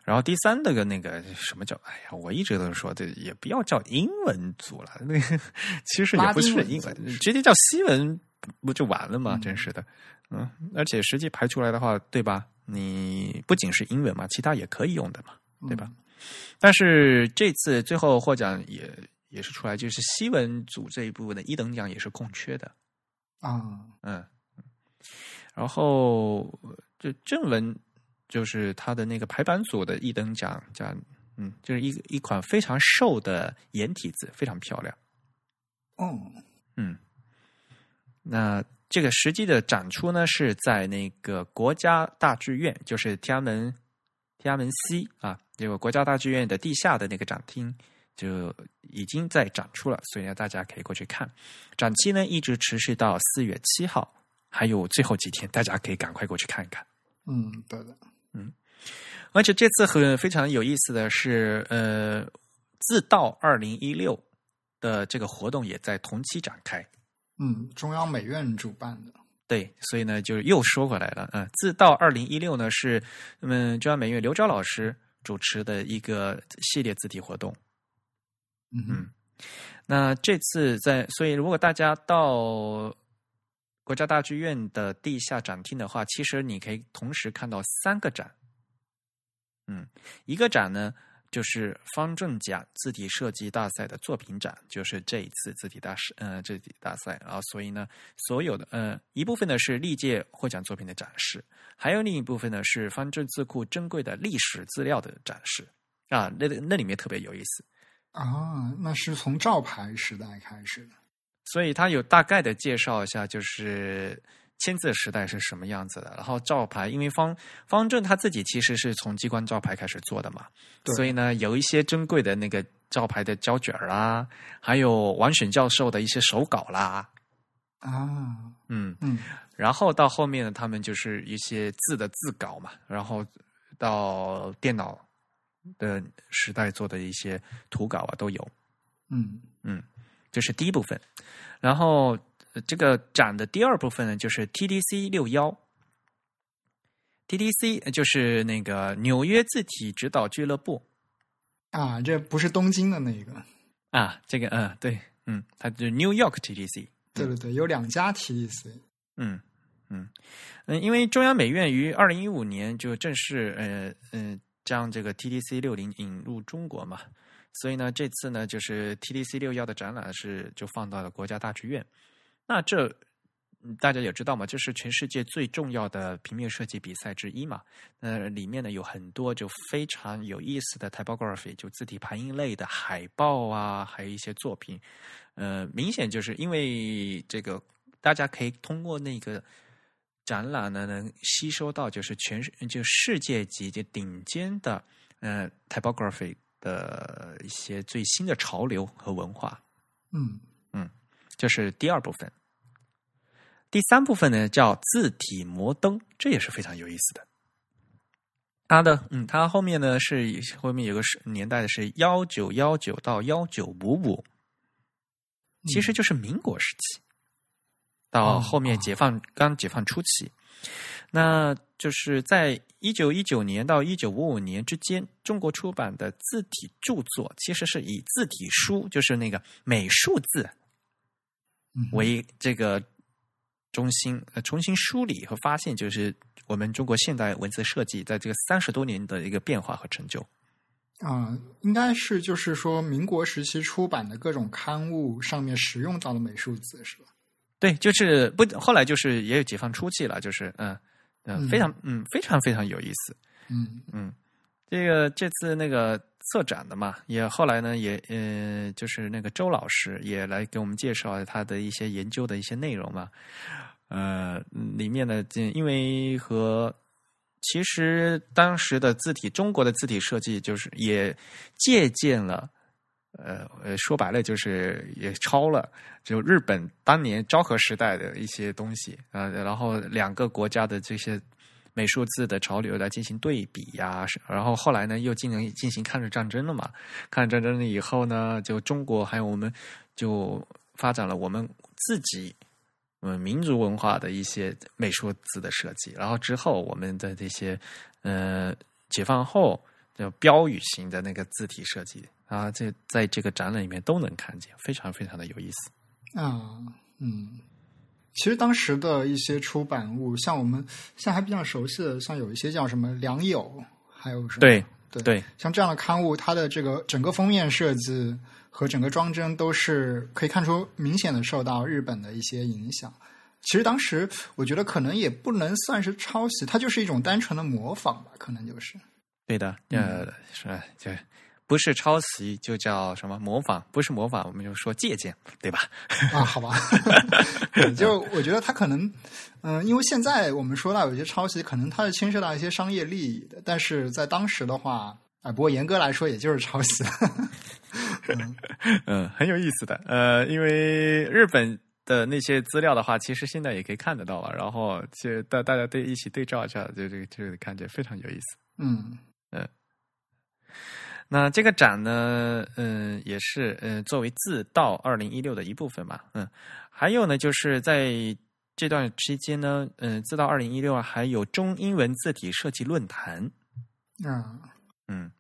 然后第三那个那个什么叫？哎呀，我一直都说这也不要叫英文组了，那个其实也不是英文，文直接叫西文不就完了吗？嗯真是的，嗯，而且实际排出来的话，对吧？你不仅是英文嘛，其他也可以用的嘛，对吧？但是这次最后获奖也也是出来，就是西文组这一部分的一等奖也是空缺的。啊，嗯，然后这正文就是它的那个排版组的一等奖，奖嗯，就是一一款非常瘦的颜体字，非常漂亮。哦，嗯，那这个实际的展出呢，是在那个国家大剧院，就是天安门天安门西啊，这个国家大剧院的地下的那个展厅就已经在展出了，所以呢，大家可以过去看。展期呢一直持续到四月七号，还有最后几天，大家可以赶快过去看一看。嗯，对的，而且这次很非常有意思的是，呃，自到二零一六的这个活动也在同期展开。嗯，中央美院主办的，对，所以呢，就又说回来了，嗯、自到二零一六呢是嗯中央美院刘钊老师主持的一个系列字体活动。嗯嗯那这次在，所以如果大家到国家大剧院的地下展厅的话，其实你可以同时看到三个展，嗯，一个展呢就是方正甲字体设计大赛的作品展，就是这一次字体大师呃字体大赛啊，所以呢，所有的呃一部分呢是历届获奖作品的展示，还有另一部分呢是方正字库珍贵的历史资料的展示啊，那那里面特别有意思。啊，那是从照牌时代开始的。所以他有大概的介绍一下，就是签字时代是什么样子的。然后照牌，因为方方正他自己其实是从机关照牌开始做的嘛，对。所以呢，有一些珍贵的那个照牌的胶卷啦，还有王选教授的一些手稿啦，啊，嗯，嗯。然后到后面呢，他们就是一些字的字稿嘛，然后到电脑的时代做的一些图稿啊都有。嗯。嗯这是第一部分。然后呃这个展的第二部分呢，就是 TDC 六幺。TDC 就是那个纽约字体指导俱乐部啊，这不是东京的那个。啊，这个嗯对，嗯，它就是 New York TDC。对对对，有两家 TDC，。嗯嗯嗯，因为中央美院于二零一五年就正式呃嗯、将这个 TDC 六零引入中国嘛，所以呢这次呢就是 TDC 六幺的展览是就放到了国家大剧院。那这大家也知道嘛，这是全世界最重要的平面设计比赛之一嘛。那里面呢有很多就非常有意思的 typography，就字体排印类的海报啊，还有一些作品。呃，明显就是因为这个，大家可以通过那个展览呢，能吸收到就是全世就世界级的顶尖的呃 typography 的一些最新的潮流和文化。嗯嗯这是第二部分。第三部分呢叫字体摩登，这也是非常有意思的。它的嗯，它后面呢是后面有个是年代的是幺九幺九到幺九五五，其实就是民国时期，到哦后面解放、刚解放初期，那就是在一九一九年到一九五五年之间，中国出版的字体著作其实是以字体书，就是那个美术字嗯为这个中心，呃，重新梳理和发现，就是我们中国现代文字设计在这个三十多年的一个变化和成就。啊，应该是就是说民国时期出版的各种刊物上面使用到了美术字是吧？对，就是不，后来就是也有解放初期了，就是嗯嗯，嗯非常嗯非常非常有意思。嗯嗯，这个这次那个策展的嘛，也后来呢也呃，就是那个周老师也来给我们介绍他的一些研究的一些内容嘛。呃，里面呢，这因为和其实当时的字体，中国的字体设计就是也借鉴了。呃，说白了就是也抄了，就日本当年昭和时代的一些东西、呃，然后两个国家的这些美术字的潮流来进行对比呀、然后后来呢又进行进行抗日战争了嘛，抗日战争了以后呢，就中国还有我们就发展了我们自己嗯民族文化的一些美术字的设计，然后之后我们的这些呃解放后就标语型的那个字体设计啊，这在这个展览里面都能看见，非常非常的有意思。啊嗯，其实当时的一些出版物，像我们现在还比较熟悉的，像有一些叫什么《良友》，还有什么对对对，像这样的刊物，它的这个整个封面设计和整个装帧都是可以看出明显的受到日本的一些影响。其实当时我觉得可能也不能算是抄袭，它就是一种单纯的模仿吧，可能就是。对的，呃，是就不是抄袭，就叫什么模仿，不是模仿，我们就说借鉴，对吧？啊，好吧，就我觉得他可能，嗯、因为现在我们说到有些抄袭，可能它是牵涉到一些商业利益的，但是在当时的话，啊、不过严格来说，也就是抄袭。嗯，很有意思的。呃，因为日本的那些资料的话，其实现在也可以看得到了。然后就大大家对一起对照一下，就这个这个感觉非常有意思。嗯那这个展呢，嗯，也是嗯作为自到二零一六的一部分吧，嗯，还有呢，就是在这段期间呢，嗯，自到二零一六还有中英文字体设计论坛，啊嗯，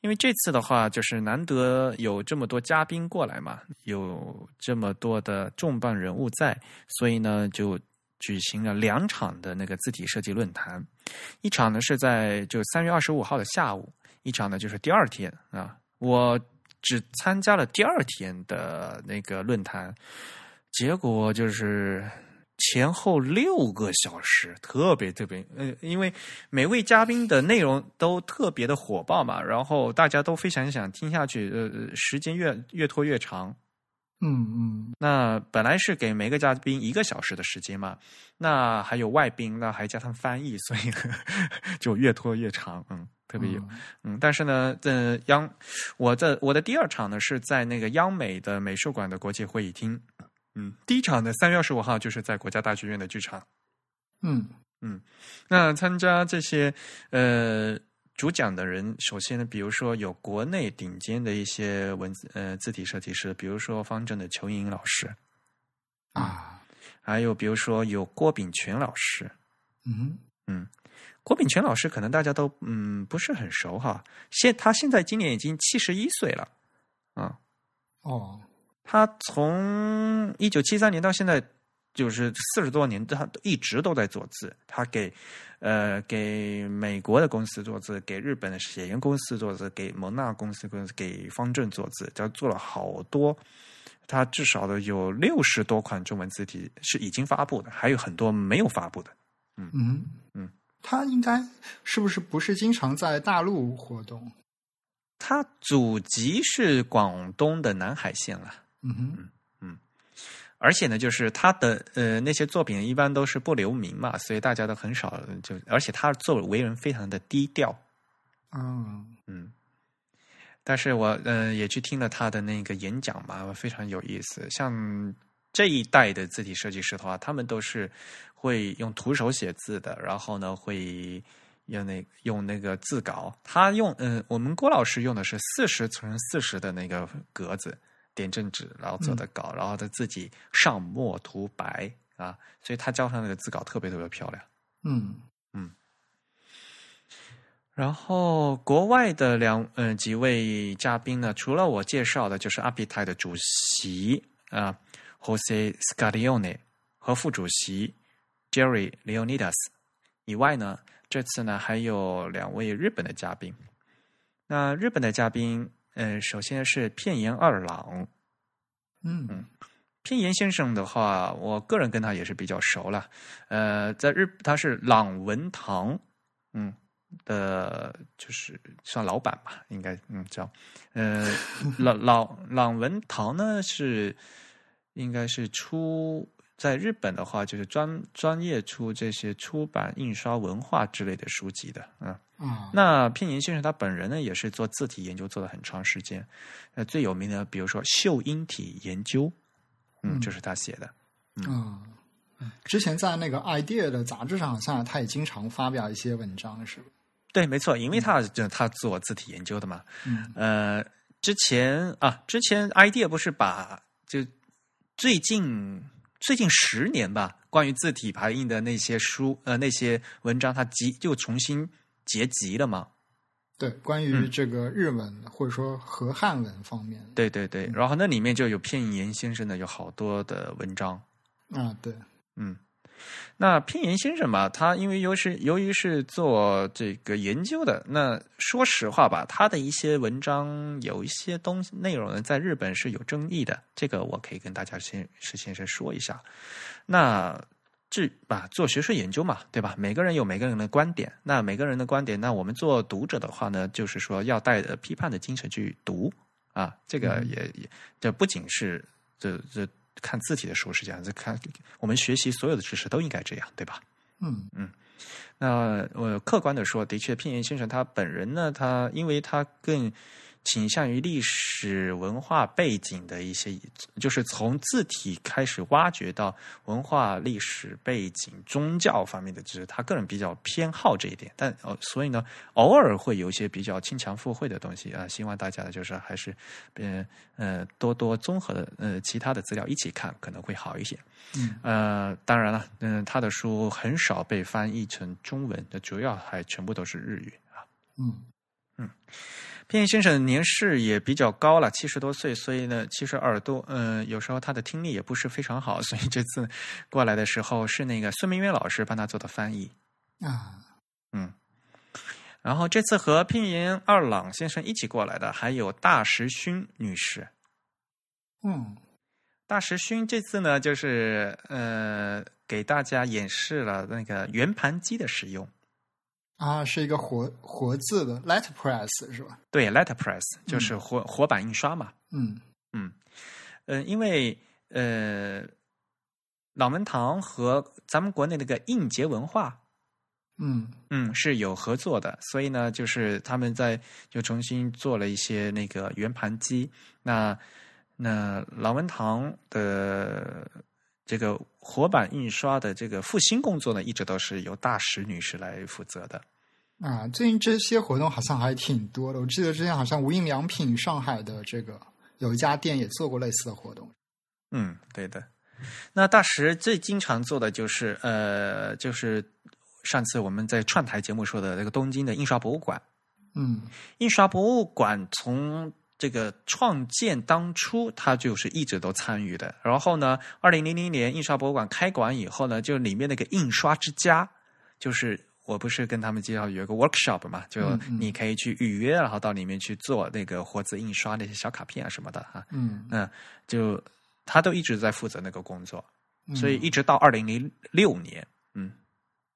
因为这次的话，就是难得有这么多嘉宾过来嘛，有这么多的重磅人物在，所以呢，就举行了两场的那个字体设计论坛。一场呢是在就三月二十五号的下午，一场呢就是第二天啊。我只参加了第二天的那个论坛，结果就是前后六个小时，特别特别呃，因为每位嘉宾的内容都特别的火爆嘛，然后大家都非常想听下去，呃，呃时间越越拖越长。嗯嗯。那本来是给每个嘉宾一个小时的时间嘛，那还有外宾，那还加上翻译，所以 就越拖越长，嗯，特别有，嗯，但是呢，呃，央我的我的第二场呢是在那个央美的美术馆的国际会议厅，嗯，第一场呢三月二十五号就是在国家大剧院的剧场，嗯。嗯那参加这些呃主讲的人，首先呢，比如说有国内顶尖的一些文字呃字体设计师，比如说方正的裘莹莹老师，啊。还有比如说有郭炳全老师，嗯郭炳全老师可能大家都嗯不是很熟哈，现他现在今年已经七十一岁了，啊，哦。他从一九七三年到现在就是四十多年，他一直都在做字。他给呃给美国的公司做字，给日本的写研公司做字，给蒙纳公司公司给方正做字，他做了好多。他至少的有六十多款中文字体是已经发布的，还有很多没有发布的。嗯嗯，他应该是不是不是经常在大陆活动？他祖籍是广东的南海县了。嗯哼而且呢，就是他的呃那些作品一般都是不留名嘛，所以大家都很少就，而且他作为人非常的低调，嗯嗯。但是我呃也去听了他的那个演讲嘛，非常有意思。像这一代的字体设计师的话，他们都是会用徒手写字的，然后呢会用那用那个字稿。他用嗯、呃，我们郭老师用的是四十乘四十的那个格子。点阵纸，然后做的稿，然后他自己上墨涂白啊，所以他交上那个字稿特别特别漂亮。嗯嗯然后国外的两嗯、呃、几位嘉宾呢，除了我介绍的，就是阿比泰的主席啊，Jose Scarione 和副主席 Jerry Leonidas 以外呢，这次呢还有两位日本的嘉宾。那日本的嘉宾。嗯，首先是片岩二郎，嗯嗯，片岩先生的话，我个人跟他也是比较熟了。呃，在日他是朗文堂，嗯的，就是算老板吧，应该嗯叫，呃，朗朗朗文堂呢是应该是出在日本的话，就是专专业出这些出版、印刷、文化之类的书籍的，嗯。啊，那片岩先生他本人呢，也是做字体研究做了很长时间。那，最有名的，比如说秀英体研究，嗯，就是他写的。嗯，之前在那个 idea 的杂志上，好像他也经常发表一些文章，是吧？对，没错，因为他就他做字体研究的嘛。嗯，呃，之前啊，之前 idea 不是把就最近最近十年吧，关于字体排印的那些书呃那些文章，他集就重新。结集了吗？对，关于这个日文、嗯、或者说和汉文方面，对对对，然后那里面就有片岩先生的有好多的文章。啊，对，嗯，那片岩先生嘛，他因为由是由于是做这个研究的，那说实话吧，他的一些文章有一些东西内容呢，在日本是有争议的，这个我可以跟大家先是先生说一下，那。是吧？做学术研究嘛，对吧？每个人有每个人的观点，那每个人的观点，那我们做读者的话呢，就是说要带着批判的精神去读啊。这个也也，这不仅是这这看字体的时候是这样这，看我们学习所有的知识都应该这样，对吧？嗯嗯。那我客观的说，的确，片岩先生他本人呢，他因为他更。倾向于历史文化背景的一些，就是从字体开始挖掘到文化历史背景、宗教方面的知识，他个人比较偏好这一点。但呃，所以呢，偶尔会有一些比较牵强附会的东西啊，希望大家呢就是还是呃呃多多综合的呃其他的资料一起看，可能会好一些。嗯呃，当然了，嗯、呃，他的书很少被翻译成中文，的主要还全部都是日语啊。嗯嗯。片岩先生年事也比较高了，七十多岁，所以呢，其实耳朵，嗯、呃，有时候他的听力也不是非常好，所以这次过来的时候是那个孙明月老师帮他做的翻译。啊，嗯。然后这次和聘言二朗先生一起过来的还有大石勋女士。嗯，大石勋这次呢，就是呃，给大家演示了那个圆盘机的使用。啊，是一个活活字的 letterpress 是吧？对，letterpress 就是活、活版印刷嘛。嗯嗯，呃，因为呃，朗文堂和咱们国内那个印结文化，嗯嗯，是有合作的，所以呢，就是他们在就重新做了一些那个圆盘机。那那朗文堂的这个活版印刷的这个复兴工作呢，一直都是由大石女士来负责的。啊，最近这些活动好像还挺多的。我记得之前好像无印良品上海的这个有一家店也做过类似的活动。嗯，对的。那大石最经常做的就是呃，就是上次我们在串台节目说的那个东京的印刷博物馆。嗯印刷博物馆从这个创建当初，他就是一直都参与的。然后呢，二零零零年印刷博物馆开馆以后呢，就里面那个印刷之家，就是我不是跟他们介绍有一个 workshop 嘛，就你可以去预约，然后到里面去做那个活字印刷那些小卡片啊什么的哈。嗯那，就他都一直在负责那个工作，嗯所以一直到二零零六年，嗯，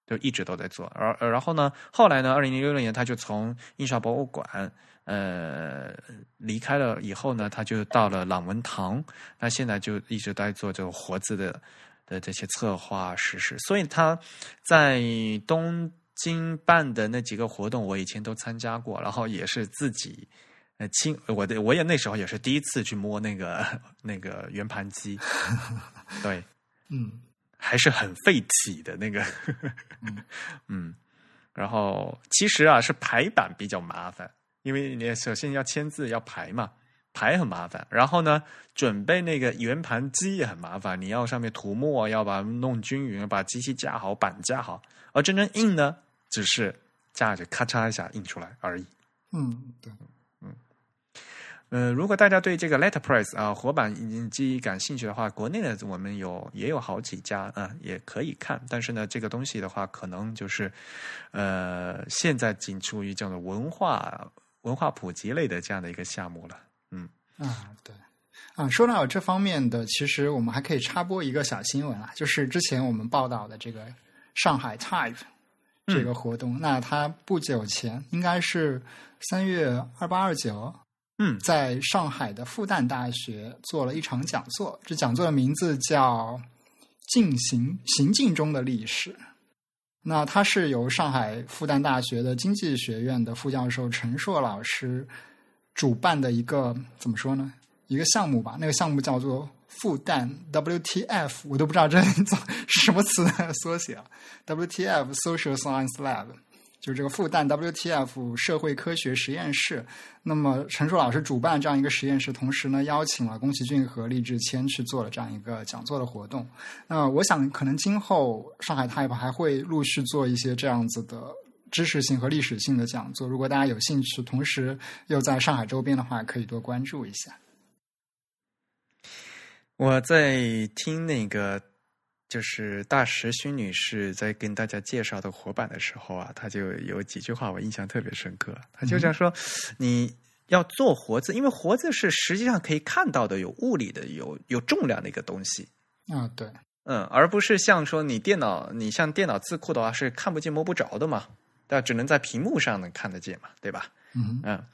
就一直都在做。而而然后呢，后来呢，二零零六年他就从印刷博物馆呃离开了以后呢，他就到了朗文堂，那现在就一直在做这个活字的的这些策划实施。所以他在东京办的那几个活动，我以前都参加过，然后也是自己。呃，亲，我的我也那时候也是第一次去摸那个那个圆盘机，对，嗯还是很费体的那个，嗯，然后其实啊是排版比较麻烦，因为你首先要签字要排嘛，排很麻烦，然后呢准备那个圆盘机也很麻烦，你要上面涂墨，要把它弄均匀，把机器架好，板架好，而真正印呢，只是架着咔嚓一下印出来而已。嗯，对，呃，如果大家对这个 Letterpress 啊活版印机感兴趣的话，国内的我们有也有好几家啊、也可以看。但是呢，这个东西的话，可能就是呃，现在仅处于这样的文化文化普及类的这样的一个项目了。嗯啊，对。啊，说到这方面的，其实我们还可以插播一个小新闻啊，就是之前我们报道的这个上海 Type 这个活动，那它不久前应该是三月二八二九，嗯在上海的复旦大学做了一场讲座，这讲座的名字叫《进行行进中的历史》。那它是由上海复旦大学的经济学院的副教授陈硕老师主办的一个怎么说呢？一个项目吧。那个项目叫做复旦 WTF，我都不知道这 是什么词的缩写啊。WTF Social Science Lab 就是这个复旦 WTF 社会科学实验室。那么陈硕老师主办这样一个实验室，同时呢邀请了宫崎骏和厉志谦去做了这样一个讲座的活动。那我想，可能今后上海 Type 还会陆续做一些这样子的知识性和历史性的讲座。如果大家有兴趣，同时又在上海周边的话，可以多关注一下。我在听那个就是大石勋女士在跟大家介绍的活版的时候啊，她就有几句话我印象特别深刻。她就这样说：“你要做活字，因为活字是实际上可以看到的，有物理的，有有重量的一个东西。啊，对，嗯，而不是像说你电脑，你像电脑字库的话是看不见摸不着的嘛，但？只能在屏幕上能看得见嘛，对吧？嗯嗯，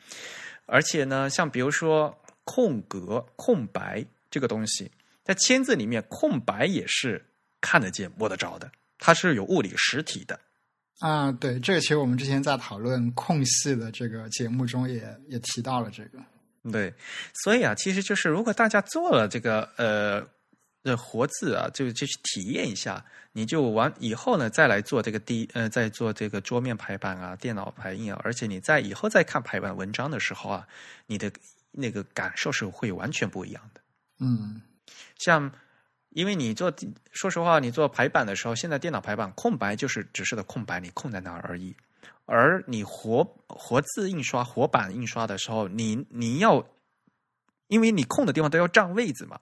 而且呢，像比如说空格、空白这个东西，在签字里面，空白也是看得见、摸得着的，它是有物理实体的。啊，对，这个其实我们之前在讨论空隙的这个节目中也也提到了这个。对，所以啊，其实就是如果大家做了这个呃呃活字啊，就就去体验一下，你就完以后呢再来做这个第呃再做这个桌面排版啊、电脑排印啊，而且你在以后再看排版文章的时候啊，你的那个感受是会完全不一样的。嗯像，因为你做，说实话，你做排版的时候，现在电脑排版空白就是只是的空白，你空在那儿而已。而你活活字印刷、活版印刷的时候，你你要，因为你空的地方都要占位子嘛，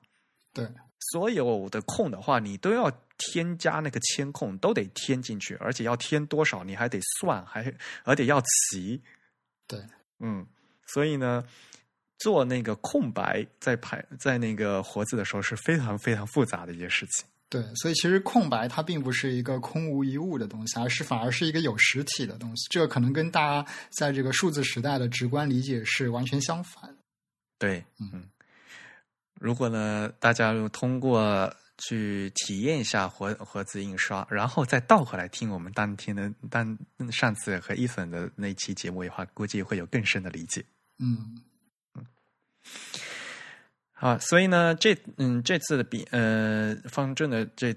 对，所有的空的话，你都要添加那个铅空，都得添进去，而且要添多少，你还得算，还而且要齐。对，嗯，所以呢，做那个空白在排在那个活字的时候是非常非常复杂的一件事情。对，所以其实空白它并不是一个空无一物的东西，而是反而是一个有实体的东西。这个可能跟大家在这个数字时代的直观理解是完全相反。对，嗯，如果呢，大家通过去体验一下活活字印刷，然后再倒回来听我们当天的当上次和伊粉的那期节目的话，估计会有更深的理解。嗯啊，所以呢，这嗯，这次的比呃方正的这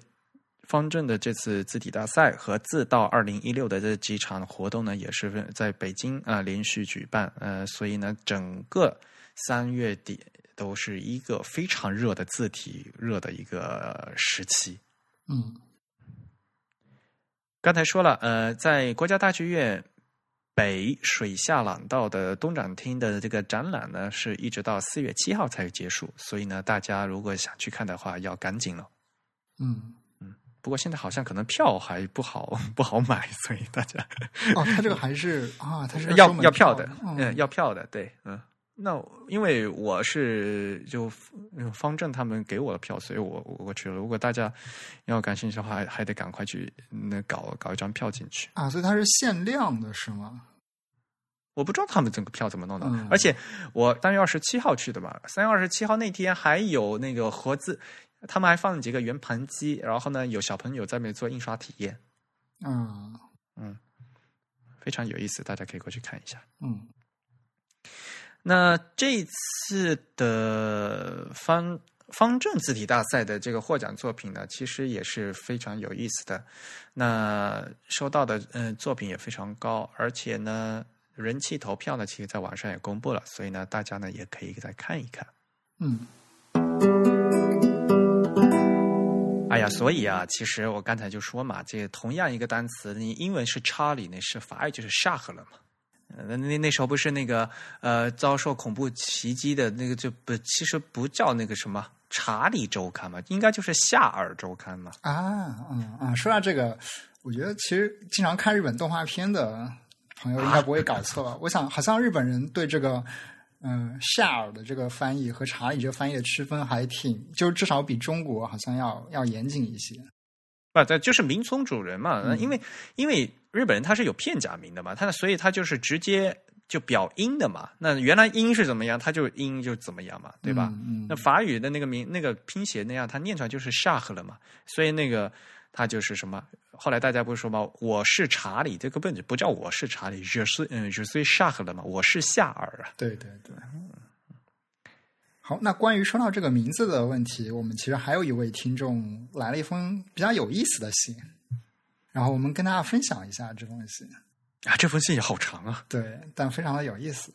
方正的这次字体大赛和字到二零一六的这几场活动呢，也是在北京啊、连续举办。呃，所以呢，整个三月底都是一个非常热的字体热的一个时期。嗯刚才说了，呃，在国家大剧院北水下廊道的东展厅的这个展览呢，是一直到四月七号才结束，所以呢，大家如果想去看的话，要赶紧了。嗯嗯，不过现在好像可能票还不好不好买，所以大家哦，它这个还是啊，它是 要要票的，嗯嗯，要票的，对，嗯。那因为我是就嗯方正他们给我的票，所以我我我去了。如果大家要感兴趣的话，还还得赶快去那搞搞一张票进去。啊，所以它是限量的是吗？我不知道他们这个票怎么弄的，嗯而且我三月二十七号去的嘛，三月二十七号那天还有那个盒子，他们还放了几个圆盘机，然后呢有小朋友在那边做印刷体验，嗯嗯非常有意思，大家可以过去看一下。嗯那这次的方方正字体大赛的这个获奖作品呢，其实也是非常有意思的。那收到的嗯、呃作品也非常高，而且呢人气投票呢，其实在网上也公布了，所以呢大家呢也可以再看一看。嗯哎呀，所以啊，其实我刚才就说嘛，这同样一个单词，你英文是 Charlie，那是法语就是 shark 了嘛。呃那那那时候不是那个呃遭受恐怖袭击的那个就不其实不叫那个什么查理周刊嘛，应该就是夏尔周刊嘛。啊嗯啊，说到这个，我觉得其实经常看日本动画片的朋友应该不会搞错吧？我想好像日本人对这个。嗯，夏尔的这个翻译和查理这个翻译的区分还挺，就至少比中国好像要要严谨一些。不，这就是民从主人嘛，嗯因为因为日本人他是有片假名的嘛，他所以他就是直接就表音的嘛。那原来音是怎么样，他就音就怎么样嘛，对吧？嗯嗯那法语的那个名那个拼写那样，他念出来就是 shark 了嘛，所以那个他就是什么？后来大家不是说吗？我是查理，这个本不叫我是查理，je suis 嗯 je suis shark 了嘛，我是夏尔啊。对对对。好，那关于说到这个名字的问题，我们其实还有一位听众来了一封比较有意思的信，然后我们跟大家分享一下这封信。啊，这封信也好长啊。对，但非常的有意思。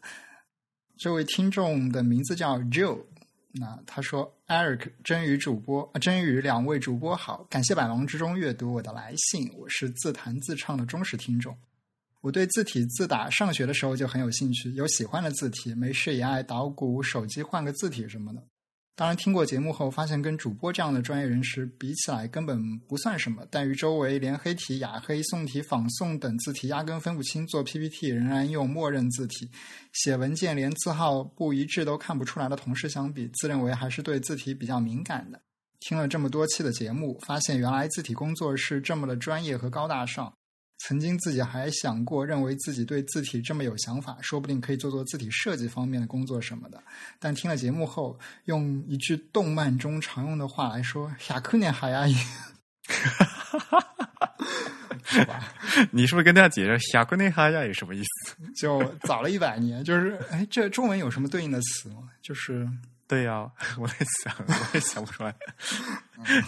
这位听众的名字叫 Joe，那他说：“Eric、真宇主播，呃真宇两位主播好，感谢百忙之中阅读我的来信，我是自弹自唱的忠实听众。我对字体自打上学的时候就很有兴趣，有喜欢的字体，没事也爱捣鼓手机换个字体什么的。当然，听过节目后发现跟主播这样的专业人士比起来根本不算什么，但与周围连黑体、雅黑、宋体、仿宋等字体压根分不清，做 PPT 仍然用默认字体，写文件连字号不一致都看不出来的同事相比，自认为还是对字体比较敏感的。听了这么多期的节目，发现原来字体工作是这么的专业和高大上。曾经自己还想过，认为自己对字体这么有想法，说不定可以做做字体设计方面的工作什么的。但听了节目后，用一句动漫中常用的话来说，雅库念海阿姨，是吧？你是不是跟大家解释“霞库内哈亚”有什么意思？就早了一百年，就是哎，这中文有什么对应的词吗？就是对呀、我在想，我也想不出来。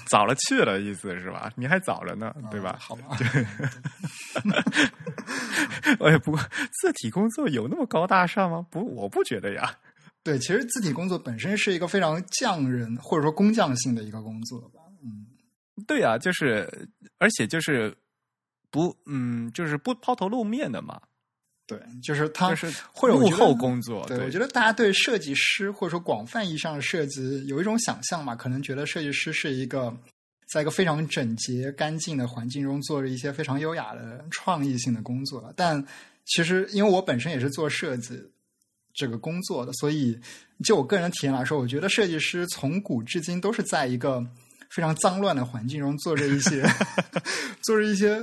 早了去了，意思是吧？你还早着呢，对吧啊？好吧，哎，不过字体工作有那么高大上吗？不，我不觉得呀。对，其实字体工作本身是一个非常匠人或者说工匠性的一个工作吧。嗯，对呀、就是，而且就是不，嗯，就是不抛头露面的嘛。对，就是他就是或者我觉得幕后工作。对，对，我觉得大家对设计师或者说广泛意义上的设计有一种想象嘛，可能觉得设计师是一个在一个非常整洁、干净的环境中做着一些非常优雅的创意性的工作。但其实，因为我本身也是做设计这个工作的，所以就我个人体验来说，我觉得设计师从古至今都是在一个非常脏乱的环境中做着一些 做着一些。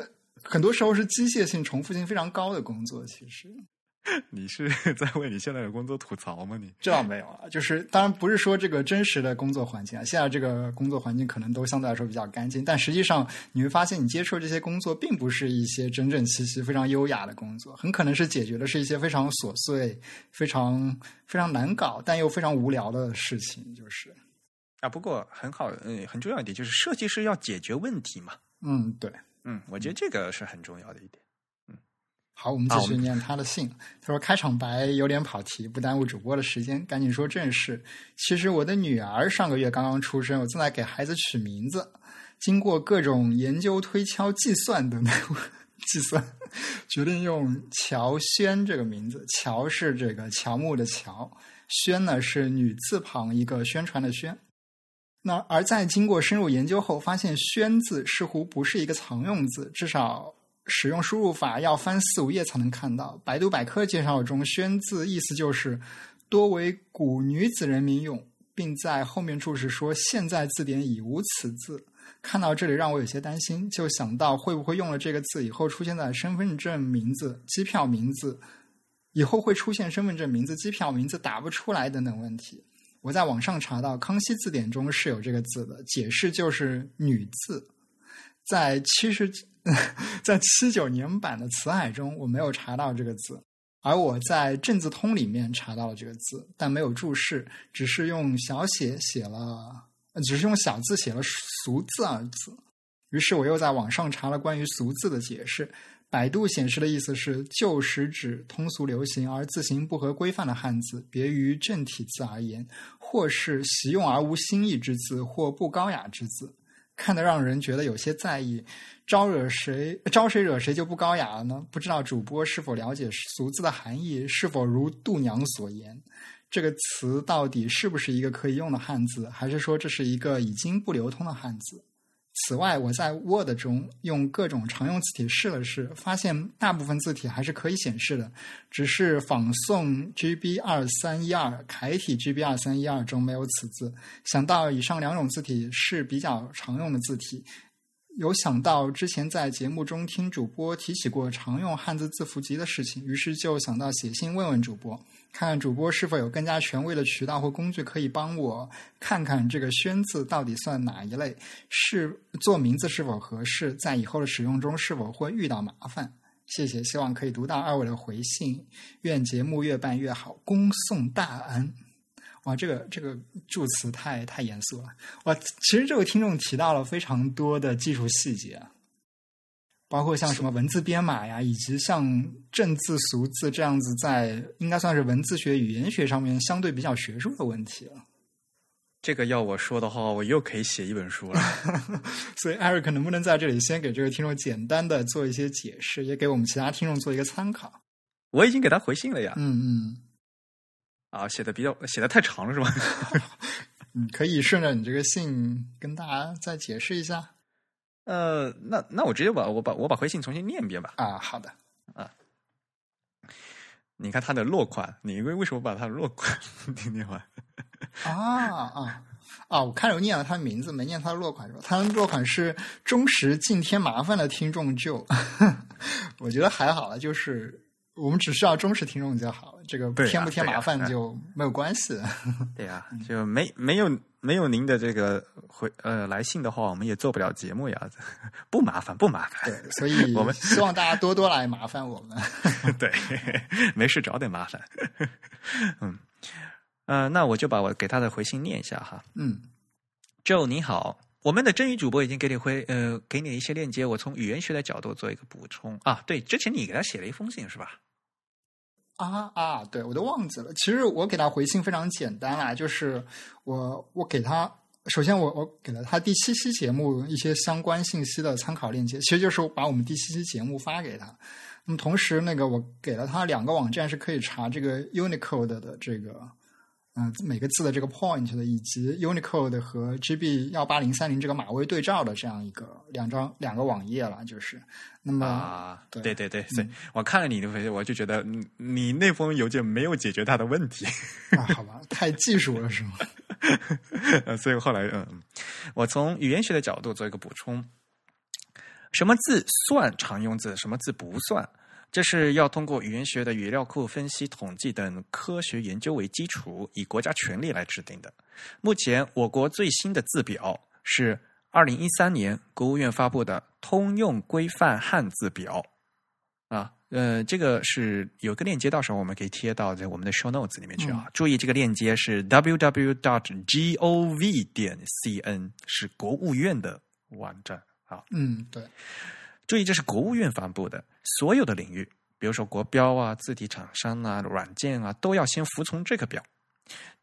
很多时候是机械性、重复性非常高的工作，其实 你是 在为你现在的工作吐槽吗？你这倒没有啊，就是当然不是说这个真实的工作环境啊，现在这个工作环境可能都相对来说比较干净，但实际上你会发现，你接触这些工作并不是一些整整齐齐、非常优雅的工作，很可能是解决的是一些非常琐碎、非常非常难搞但又非常无聊的事情，就是啊，不过很好，嗯，很重要一点就是设计师要解决问题嘛。嗯，对。嗯，我觉得这个是很重要的一点。嗯好，我们继续念他的信。他说：“开场白有点跑题，不耽误主播的时间，赶紧说正事。其实我的女儿上个月刚刚出生，我正在给孩子取名字。经过各种研究、推敲、计算等等计算，决定用乔轩这个名字。乔是这个乔木的乔，轩呢是女字旁一个宣传的宣。那而在经过深入研究后，发现‘轩’字似乎不是一个常用字，至少。”使用输入法要翻四五页才能看到。百度百科介绍中，“宣”字意思就是多为古女子人民用，并在后面注释说现在字典已无此字。看到这里让我有些担心，就想到会不会用了这个字以后出现在身份证名字、机票名字，以后会出现身份证名字、机票名字打不出来等等问题。我在网上查到康熙字典中是有这个字的，解释就是女字，在七十。在七九年版的词海中，我没有查到这个字，而我在正字通里面查到了这个字，但没有注释，只是用小写写了，只是用小字写了“俗”字二字。于是我又在网上查了关于“俗”字的解释，百度显示的意思是旧时指通俗流行而字形不合规范的汉字，别于正体字而言，或是习用而无新意之字，或不高雅之字。看得让人觉得有些在意，招惹谁招谁惹谁就不高雅了呢？不知道主播是否了解“俗”字的含义？是否如度娘所言，这个词到底是不是一个可以用的汉字，还是说这是一个已经不流通的汉字？此外，我在 Word 中用各种常用字体试了试，发现大部分字体还是可以显示的，只是仿宋 GB 二三一二楷体 GB 二三一二中没有此字。想到以上两种字体是比较常用的字体，有想到之前在节目中听主播提起过常用汉字字符集的事情，于是就想到写信问问主播。看看主播是否有更加权威的渠道或工具可以帮我看看这个“宣”字到底算哪一类，是做名字是否合适，在以后的使用中是否会遇到麻烦？谢谢，希望可以读到二位的回信。愿节目越办越好，恭送大恩。哇，这个这个祝词太太严肃了。哇，其实这位听众提到了非常多的技术细节。包括像什么文字编码呀，以及像正字、俗字这样子，在应该算是文字学、语言学上面相对比较学术的问题了。这个要我说的话，我又可以写一本书了。所以，Eric 能不能在这里先给这位听众简单的做一些解释，也给我们其他听众做一个参考？我已经给他回信了呀。嗯嗯。啊，写的比较写的太长了是吧？嗯，可以顺着你这个信跟大家再解释一下。呃，那那我直接把我把我把回信重新念一遍吧。啊，好的。啊，你看他的落款，你为为什么把他的落款 念念完？啊啊啊！我看着念了他的名字，没念他的落款是吧？他的落款是忠实尽添麻烦的听众就，我觉得还好了，就是我们只需要忠实听众就好了，这个添不添麻烦就没有关系。对呀，就没没有。没有您的这个回呃来信的话，我们也做不了节目呀，不麻烦不麻烦。对，所以 我们希望大家多多来麻烦我们。对，没事找点麻烦。嗯，呃，那我就把我给他的回信念一下哈。嗯，Joe 你好，我们的真语主播已经给你回呃给你一些链接，我从语言学的角度做一个补充啊。对，之前你给他写了一封信是吧？啊啊！对，我都忘记了。其实我给他回信非常简单啦，就是我我给他首先我我给了他第七期节目一些相关信息的参考链接，其实就是把我们第七期节目发给他。那么同时，那个我给了他两个网站是可以查这个 Unicode 的这个。嗯，每个字的这个 point 的，以及 Unicode 和 GB 幺八零三零这个码位对照的这样一个两张两个网页了，就是。那么，啊，对对对对，所以我看了你的回我就觉得你你那封邮件没有解决他的问题。啊，好吧，太技术了是吗？呃，所以后来，嗯，我从语言学的角度做一个补充：什么字算常用字，什么字不算？这是要通过语言学的语料库分析、统计等科学研究为基础，以国家权力来制定的。目前，我国最新的字表是二零一三年国务院发布的《通用规范汉字表》啊，呃，这个是有个链接，到时候我们可以贴到在我们的 show notes 里面去啊。注意，这个链接是 www dot gov 点 cn，是国务院的网站啊。嗯，对。注意，这是国务院发布的，所有的领域，比如说国标啊、字体厂商啊、软件啊，都要先服从这个表。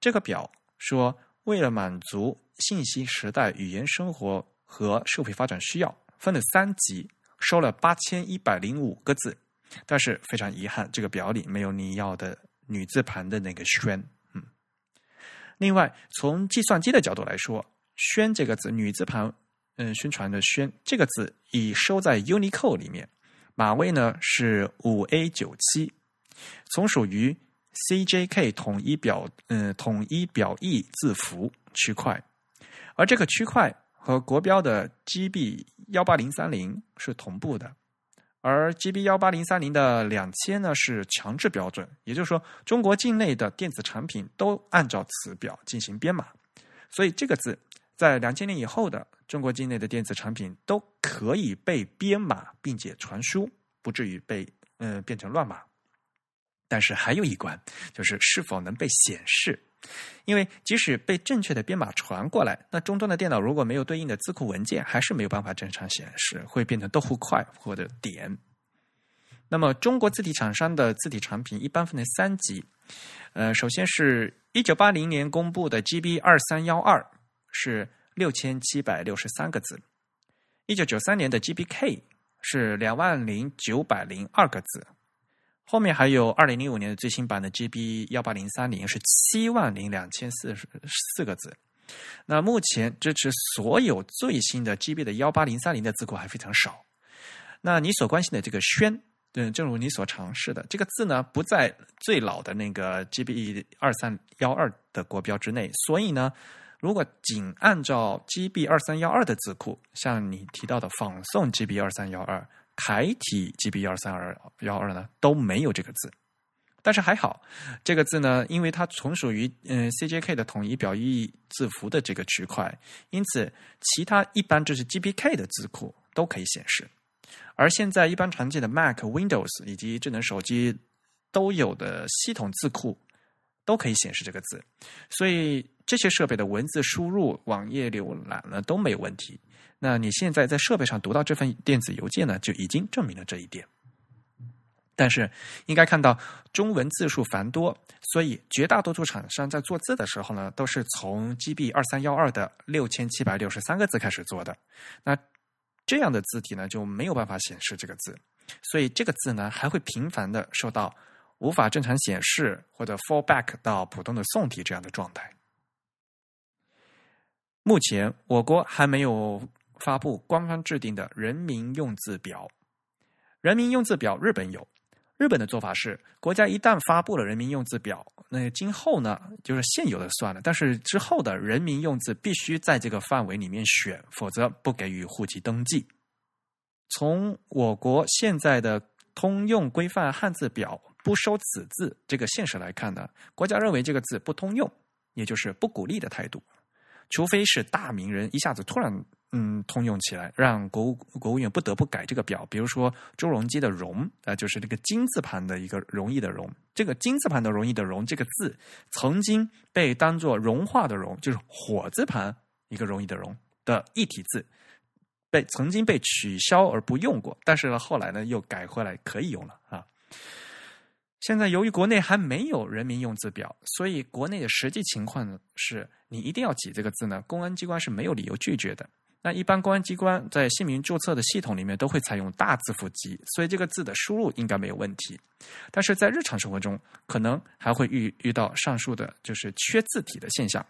这个表说，为了满足信息时代语言生活和社会发展需要，分了三级，收了八千一百零五个字。但是非常遗憾，这个表里没有你要的女字旁的那个“宣”。嗯。另外，从计算机的角度来说，“宣”这个字女字旁。嗯，宣传的“宣”这个字已收在 Unicode 里面，码位呢是五 A 九七，从属于 CJK 统一表嗯统一表意字符区块，而这个区块和国标的 GB 幺八零三零是同步的，而 GB 幺八零三零的两千呢是强制标准，也就是说，中国境内的电子产品都按照此表进行编码，所以这个字。在两千年以后的中国境内的电子产品都可以被编码并且传输，不至于被嗯变成乱码。但是还有一关，就是是否能被显示。因为即使被正确的编码传过来，那终端的电脑如果没有对应的字库文件，还是没有办法正常显示，会变成豆腐块或者点。那么中国字体厂商的字体产品一般分为三级，呃，首先是一九八零年公布的 GB 二三幺二。是六千七百六十三个字，一九九三年的 GBK 是两万零九百零二个字，后面还有二零零五年的最新版的 GB 幺八零三零是七万零两千四十四个字。那目前支持所有最新的 GB 的幺八零三零的字库还非常少。那你所关心的这个“宣”，嗯，正如你所尝试的，这个字呢不在最老的那个 GB 二三幺二的国标之内，所以呢。如果仅按照 GB 二三幺二的字库，像你提到的仿宋 GB 二三幺二、楷体 GB 二三二幺二呢，都没有这个字。但是还好，这个字呢，因为它从属于嗯 CJK 的统一表意字符的这个区块，因此其他一般就是 GBK 的字库都可以显示。而现在一般常见的 Mac、Windows 以及智能手机都有的系统字库都可以显示这个字，所以。这些设备的文字输入、网页浏览呢都没有问题。那你现在在设备上读到这份电子邮件呢，就已经证明了这一点。但是应该看到中文字数繁多，所以绝大多数厂商在做字的时候呢，都是从 GB 二三幺二的六千七百六十三个字开始做的。那这样的字体呢就没有办法显示这个字，所以这个字呢还会频繁的受到无法正常显示或者 fall back 到普通的宋体这样的状态。目前，我国还没有发布官方制定的人民用字表。人民用字表，日本有。日本的做法是，国家一旦发布了人民用字表，那今后呢，就是现有的算了，但是之后的人民用字必须在这个范围里面选，否则不给予户籍登记。从我国现在的通用规范汉字表不收此字这个现实来看呢，国家认为这个字不通用，也就是不鼓励的态度。除非是大名人一下子突然嗯通用起来，让国务国务院不得不改这个表，比如说朱镕基的“镕”啊，就是这个金字旁的一个容易的“容”，这个金字旁的容易的“容”这个字曾经被当做融化的“融”，就是火字旁一个容易的“容”的一体字，被曾经被取消而不用过，但是呢后来呢又改回来可以用了啊。现在由于国内还没有人民用字表，所以国内的实际情况呢是，你一定要挤这个字呢，公安机关是没有理由拒绝的。那一般公安机关在姓名注册的系统里面都会采用大字符集，所以这个字的输入应该没有问题。但是在日常生活中，可能还会遇遇到上述的就是缺字体的现象。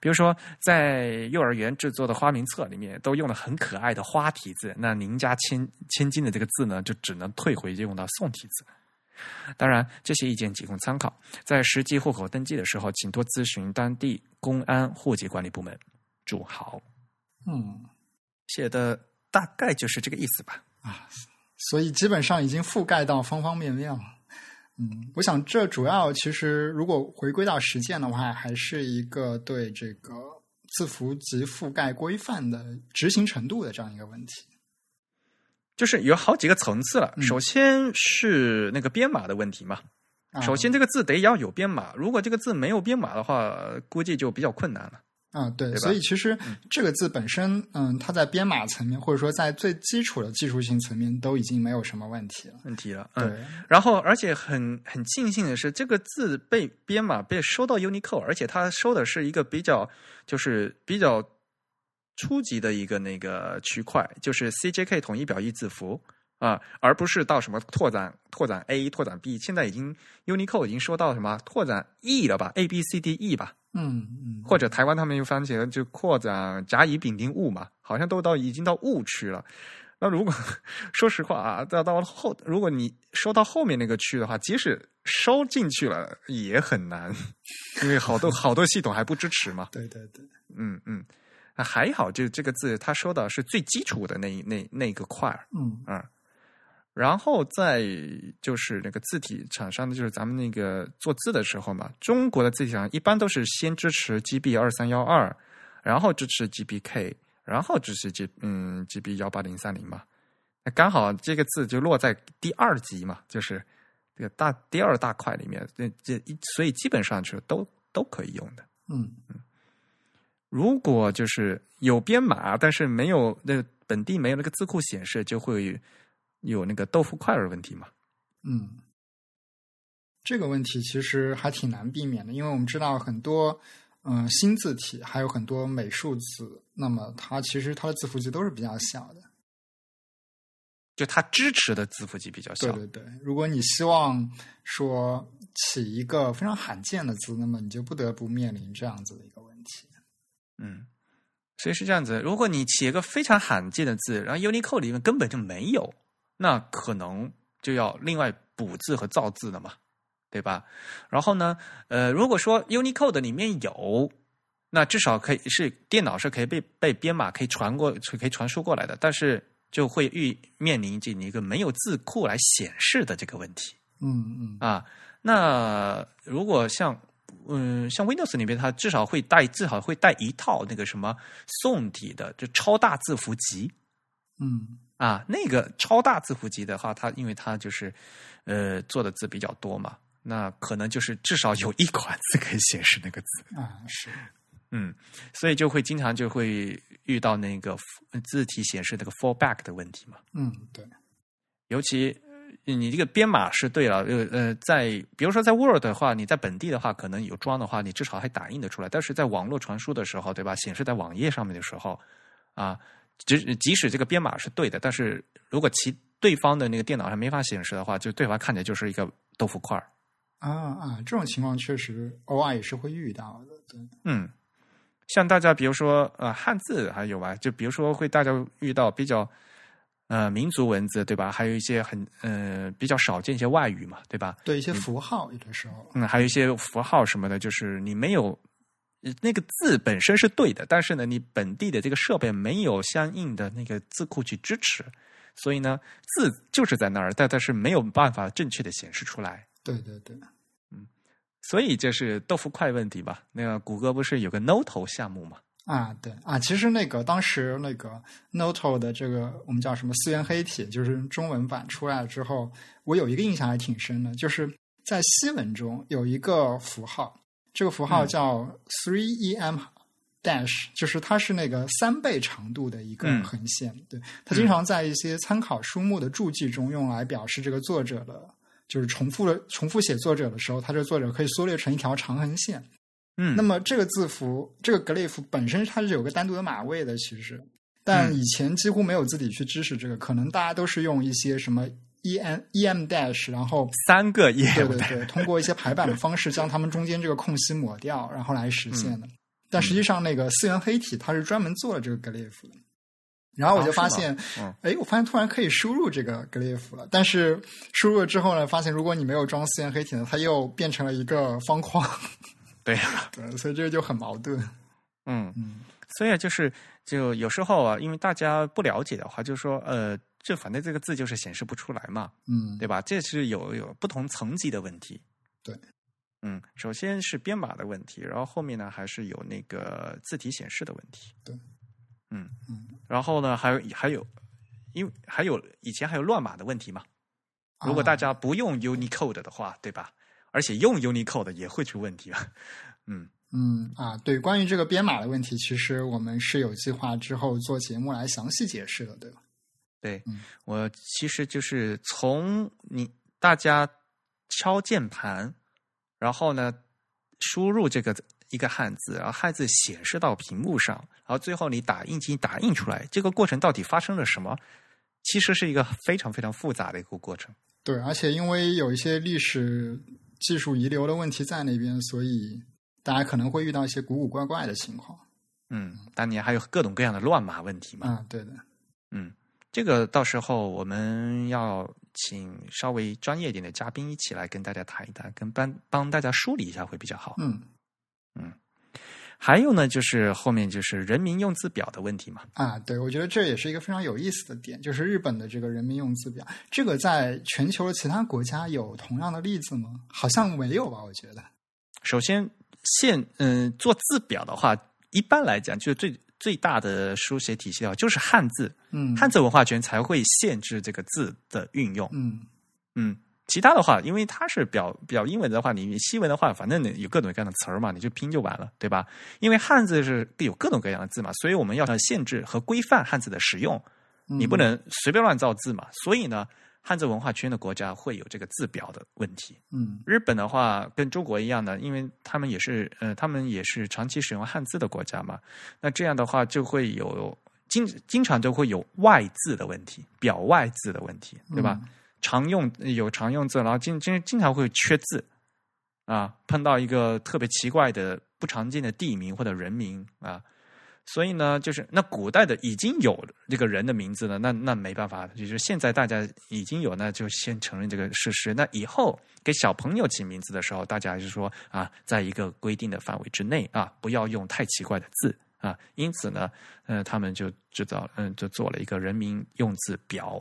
比如说，在幼儿园制作的花名册里面都用了很可爱的花体字，那您家千千金的这个字呢，就只能退回用到宋体字。当然，这些意见仅供参考，在实际户口登记的时候，请多咨询当地公安户籍管理部门。祝好，嗯写的大概就是这个意思吧。啊，所以基本上已经覆盖到方方面面了。嗯，我想这主要其实如果回归到实践的话，还是一个对这个字符集覆盖规范的执行程度的这样一个问题。就是有好几个层次了。嗯首先是那个编码的问题嘛。啊首先，这个字得要有编码，如果这个字没有编码的话，估计就比较困难了。啊，对，对所以其实这个字本身，嗯，它在编码层面，或者说在最基础的技术性层面，都已经没有什么问题了。问题了，嗯，对，然后而且很很庆幸的是，这个字被编码被收到 Unicode，而且它收的是一个比较就是比较初级的一个那个区块，就是 CJK 统一表意字符啊，而不是到什么拓展拓展 A 拓展 B，现在已经 Unicode 已经说到什么拓展 E 了吧？A B C D E 吧，嗯嗯，或者台湾他们又翻起了就扩展甲乙丙丁戊嘛，好像都到已经到戊区了。那如果说实话啊，到到后，如果你收到后面那个区的话，即使收进去了也很难，因为好多好多系统还不支持嘛。对对对，嗯嗯，啊还好，就这个字它说的是最基础的那那那个块儿，嗯嗯，然后再就是那个字体厂商的，就是咱们那个做字的时候嘛，中国的字体厂一般都是先支持 GB 二三幺二，然后支持 GBK，然后支持 G 嗯 GB 幺八零三零嘛。那刚好这个字就落在第二级嘛，就是这个大第二大块里面，这这一所以基本上就都都可以用的。嗯嗯如果就是有编码，但是没有那个本地没有那个字库显示，就会有那个豆腐块儿的问题嘛。嗯，这个问题其实还挺难避免的，因为我们知道很多嗯、呃新字体，还有很多美术字，那么它其实它的字符集都是比较小的。就它支持的字符集比较小。对对对，如果你希望说起一个非常罕见的字，那么你就不得不面临这样子的一个问题。嗯，所以是这样子。如果你写一个非常罕见的字，然后 Unicode 里面根本就没有，那可能就要另外补字和造字了嘛，对吧？然后呢，呃，如果说 Unicode 里面有，那至少可以是电脑是可以被被编码可以传过可以传输过来的，但是就会遇面临这一个没有字库来显示的这个问题。嗯嗯啊，那如果像嗯像 Windows 里面，它至少会带至少会带一套那个什么宋体的，就超大字符集嗯啊。那个超大字符集的话，它因为它就是呃做的字比较多嘛，那可能就是至少有一款字可以显示那个字，啊是嗯，所以就会经常就会遇到那个字体显示那个 fallback 的问题嘛。嗯对尤其呃你这个编码是对了，呃呃，在比如说在 Word 的话，你在本地的话可能有装的话，你至少还打印得出来。但是在网络传输的时候，对吧？显示在网页上面的时候，啊，即即使这个编码是对的，但是如果其对方的那个电脑上没法显示的话，就对方看起来就是一个豆腐块儿。啊啊，这种情况确实偶尔也是会遇到的。对，嗯，像大家比如说呃汉字还有吧，就比如说会大家遇到比较呃民族文字对吧？还有一些很呃比较少见一些外语嘛，对吧？对一些符号有的时候，嗯，还有一些符号什么的，就是你没有呃那个字本身是对的，但是呢，你本地的这个设备没有相应的那个字库去支持，所以呢，字就是在那儿，但但是没有办法正确的显示出来。对对对，嗯所以这是豆腐块问题吧？那个谷歌不是有个 Noto 项目嘛？啊，对啊，其实那个当时那个 Noto 的这个我们叫什么四元黑体，就是中文版出来了之后，我有一个印象还挺深的，就是在西文中有一个符号，这个符号叫 three em dash，就是它是那个三倍长度的一个嗯横线，对，它经常在一些参考书目的注记中用来表示这个作者的就是重复了重复写作者的时候，它这个作者可以缩略成一条长横线。嗯，那么这个字符，这个 glyph 本身它是有个单独的码位的，其实，但以前几乎没有字体去支持这个，可能大家都是用一些什么 e m e m dash，然后三个页，对对对，通过一些排版的方式将它们中间这个空隙抹掉，然后来实现的。但实际上，那个四元黑体它是专门做了这个 glyph 的。然后我就发现，哎，我发现突然可以输入这个 glyph 了。但是输入了之后呢，发现如果你没有装四元黑体呢，它又变成了一个方框。对呀，对，所以这个就很矛盾。嗯嗯，所以就是就有时候啊，因为大家不了解的话，就说呃，这反正这个字就是显示不出来嘛，嗯，对吧？这是有有不同层级的问题。对，嗯，首先是编码的问题，然后后面呢还是有那个字体显示的问题。对，嗯嗯，然后呢还有还有，因为还有以前还有乱码的问题嘛。如果大家不用 Unicode 的话，对吧？而且用 Unicode 也会出问题啊，嗯嗯啊，对，关于这个编码的问题，其实我们是有计划之后做节目来详细解释的，对吧？对，嗯，我其实就是从你大家敲键盘，然后呢输入这个一个汉字，然后汉字显示到屏幕上，然后最后你打印机打印出来，这个过程到底发生了什么？其实是一个非常非常复杂的一个过程。对，而且因为有一些历史。技术遗留的问题在那边，所以大家可能会遇到一些古古怪怪的情况。嗯，当年还有各种各样的乱码问题嘛。啊，对的。嗯，这个到时候我们要请稍微专业一点的嘉宾一起来跟大家谈一谈，跟帮帮大家梳理一下会比较好。嗯嗯。还有呢，就是后面就是人民用字表的问题嘛。啊，对，我觉得这也是一个非常有意思的点，就是日本的这个人民用字表，这个在全球的其他国家有同样的例子吗？好像没有吧？我觉得。首先，现嗯做字表的话，一般来讲，就是最最大的书写体系啊，就是汉字。嗯，汉字文化圈才会限制这个字的运用。嗯嗯。其他的话，因为它是表表英文的话，你西文的话，反正有各种各样的词儿嘛，你就拼就完了，对吧？因为汉字是有各种各样的字嘛，所以我们要限制和规范汉字的使用，你不能随便乱造字嘛。所以呢，汉字文化圈的国家会有这个字表的问题。嗯，日本的话跟中国一样的，因为他们也是呃，他们也是长期使用汉字的国家嘛，那这样的话就会有经经常都会有外字的问题，表外字的问题，对吧？常用有常用字，然后经经经常会缺字啊，碰到一个特别奇怪的不常见的地名或者人名啊，所以呢，就是那古代的已经有这个人的名字了，那那没办法，就是现在大家已经有，那就先承认这个事实。那以后给小朋友起名字的时候，大家还是说啊，在一个规定的范围之内啊，不要用太奇怪的字啊。因此呢，呃，他们就制造嗯，就做了一个人民用字表。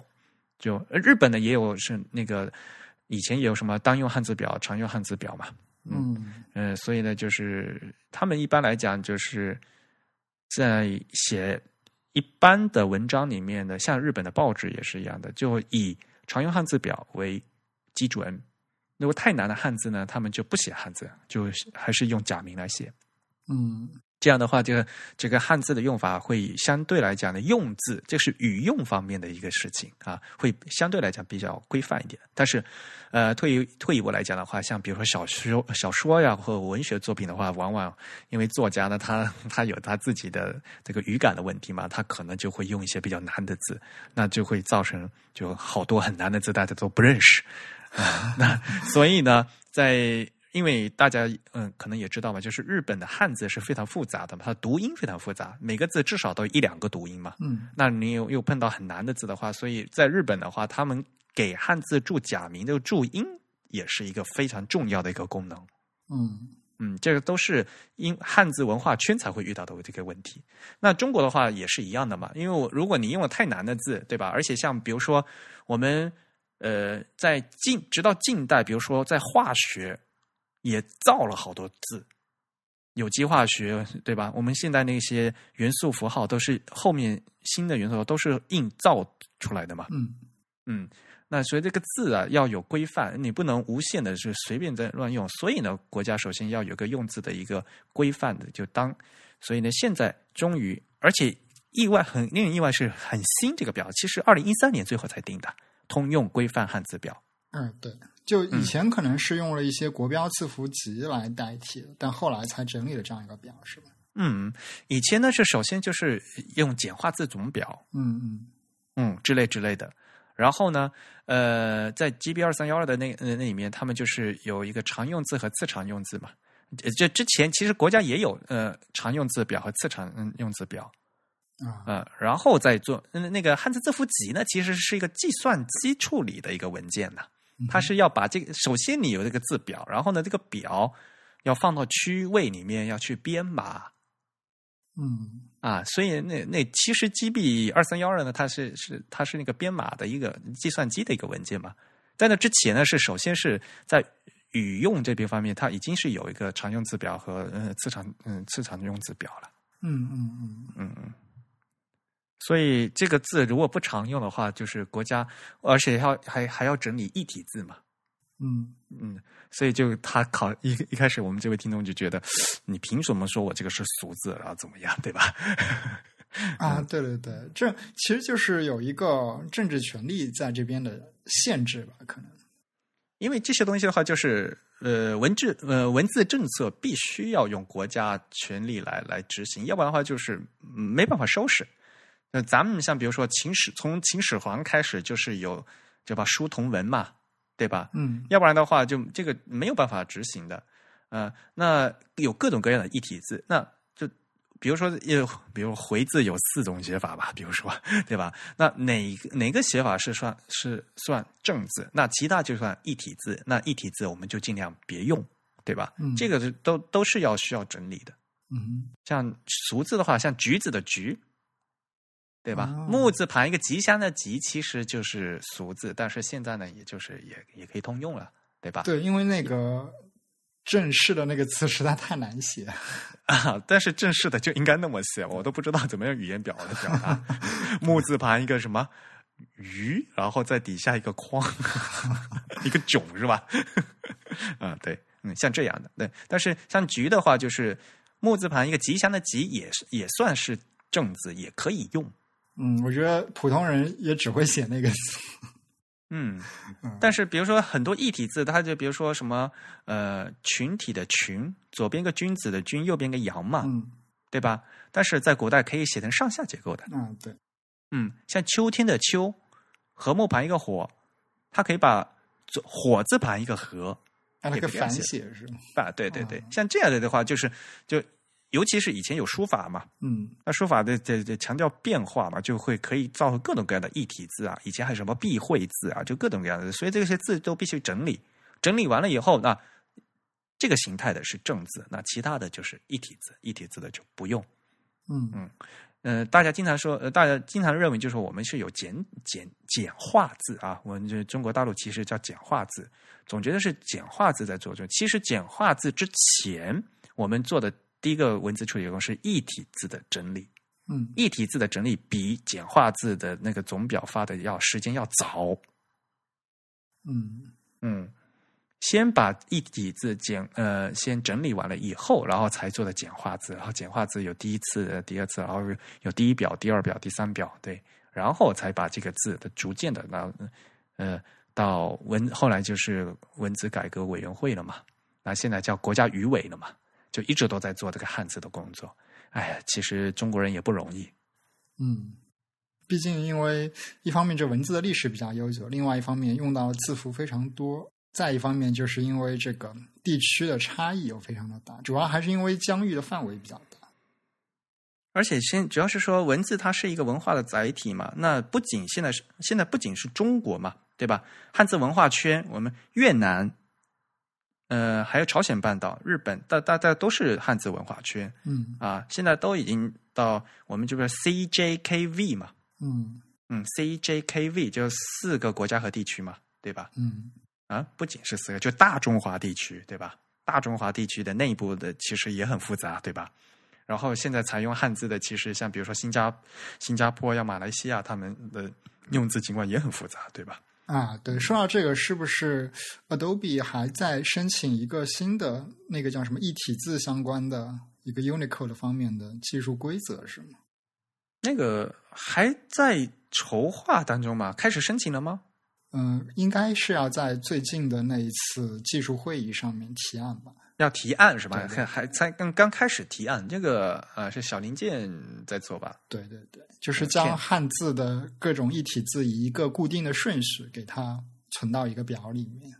就日本呢也有是那个以前也有什么单用汉字表、常用汉字表嘛，嗯嗯，所以呢，就是他们一般来讲就是在写一般的文章里面呢，像日本的报纸也是一样的，就以常用汉字表为基准。如果太难的汉字呢，他们就不写汉字，就还是用假名来写。嗯。这样的话，这个这个汉字的用法会相对来讲的用字，这是语用方面的一个事情啊，会相对来讲比较规范一点。但是，呃，退一退一步来讲的话，像比如说小说、小说呀，或文学作品的话，往往因为作家呢，他他有他自己的这个语感的问题嘛，他可能就会用一些比较难的字，那就会造成就好多很难的字大家都不认识啊。那所以呢，在因为大家嗯可能也知道嘛，就是日本的汉字是非常复杂的嘛，它读音非常复杂，每个字至少都一两个读音嘛。嗯，那你又又碰到很难的字的话，所以在日本的话，他们给汉字注假名的注音也是一个非常重要的一个功能。嗯嗯，这个都是因汉字文化圈才会遇到的这个问题。那中国的话也是一样的嘛，因为我如果你用了太难的字，对吧？而且像比如说我们呃在近直到近代，比如说在化学。也造了好多字，有机化学对吧？我们现在那些元素符号都是后面新的元素都是硬造出来的嘛。嗯嗯，那所以这个字啊要有规范，你不能无限的是随便在乱用。所以呢，国家首先要有个用字的一个规范的，就当。所以呢，现在终于，而且意外很令人意外是很新这个表，其实二零一三年最后才定的通用规范汉字表。嗯，对，就以前可能是用了一些国标字符集来代替的，但后来才整理了这样一个表，是吧？嗯，以前呢是首先就是用简化字总表，嗯嗯嗯，之类之类的。然后呢，呃，在 GB 二三幺二的那呃那里面，他们就是有一个常用字和次常用字嘛。呃这之前其实国家也有呃常用字表和次常嗯用字表，啊呃，然后再做嗯那个汉字字符集呢，其实是一个计算机处理的一个文件呢。它是要把这个，首先你有这个字表，然后呢，这个表要放到区位里面要去编码嗯啊，所以那那其实 GB 二三幺二呢，它是是它是那个编码的一个计算机的一个文件嘛。在那之前呢，是首先是在语用这边方面，它已经是有一个常用字表和呃次常嗯次常用字表了。嗯嗯嗯嗯嗯。所以这个字如果不常用的话，就是国家，而且要还还要整理异体字嘛。嗯嗯，所以就他考一一开始，我们这位听众就觉得，你凭什么说我这个是俗字，然后怎么样，对吧？啊，对对对，这其实就是有一个政治权利在这边的限制吧，可能。因为这些东西的话，就是呃文字呃文字政策必须要用国家权力来来执行，要不然的话就是嗯没办法收拾。那咱们像比如说秦始从秦始皇开始就是有对吧书同文嘛，对吧？嗯要不然的话，就这个没有办法执行的。呃，那有各种各样的异体字，那就比如说，有，比如“回”字有四种写法吧，比如说，对吧？那哪个哪个写法是算是算正字？那其他就算异体字。那异体字我们就尽量别用，对吧？嗯这个是都都是要需要整理的。嗯像俗字的话，像橘子的“橘”，对吧？哦木字旁一个吉祥的“吉”，其实就是俗字，但是现在呢，也就是也也可以通用了，对吧？对，因为那个正式的那个词实在太难写。啊，但是正式的就应该那么写，我都不知道怎么用语言表的表达。木字旁一个什么鱼，然后在底下一个框，一个囧是吧？啊，对，嗯，像这样的，对。但是像菊的话，就是木字旁一个吉祥的吉，也是也算是正字，也可以用。嗯，我觉得普通人也只会写那个字。嗯嗯，但是比如说很多异体字，它就比如说什么呃群体的群，左边一个君子的君，右边一个羊嘛，嗯对吧？但是在古代可以写成上下结构的。嗯，对，嗯，像秋天的秋，禾木旁一个火，它可以把左火字旁一个禾按那个反写写是吗？啊，对对对，哦像这样的的话，就是就尤其是以前有书法嘛，嗯那书法的这这强调变化嘛，就会可以造成各种各样的异体字啊，以前还有什么避讳字啊，就各种各样的，所以这些字都必须整理，整理完了以后，那这个形态的是正字，那其他的就是异体字，异体字的就不用。嗯嗯呃，大家经常说，呃，大家经常认为就是我们是有简简简化字啊，我们这中国大陆其实叫简化字，总觉得是简化字在做这。其实简化字之前，我们做的第一个文字处理工是异体字的整理，嗯。异体字的整理比简化字的那个总表发的要时间要早。嗯。嗯，先把异体字简呃先整理完了以后，然后才做的简化字。然后简化字有第一次、呃第二次，然后有第一表、第二表、第三表，对，然后才把这个字的逐渐的，然后呃到文后来就是文字改革委员会了嘛，那现在叫国家语委了嘛，就一直都在做这个汉字的工作。哎呀，其实中国人也不容易。嗯，毕竟因为一方面这文字的历史比较悠久，另外一方面用到的字符非常多，再一方面就是因为这个地区的差异又非常的大，主要还是因为疆域的范围比较大。而且先主要是说文字它是一个文化的载体嘛，那不仅现在是现在不仅是中国嘛，对吧？汉字文化圈，我们越南，呃，还有朝鲜半岛、日本，大大家都是汉字文化圈嗯啊。现在都已经到我们这边 CJKV 嘛，嗯嗯，CJKV 就四个国家和地区嘛，对吧？嗯啊，不仅是四个，就大中华地区，对吧？大中华地区的内部的其实也很复杂，对吧？然后现在采用汉字的，其实像比如说新加新加坡呀、马来西亚，他们的用字情况也很复杂，对吧？啊，对，说到这个，是不是 Adobe 还在申请一个新的那个叫什么一体字相关的一个 Unicode 方面的技术规则是吗？那个还在筹划当中吧？开始申请了吗？嗯、应该是要在最近的那一次技术会议上面提案吧。要提案是吧？还还才刚刚开始提案，这个呃是小零件在做吧？对对对，就是将汉字的各种异体字以一个固定的顺序给它存到一个表里面。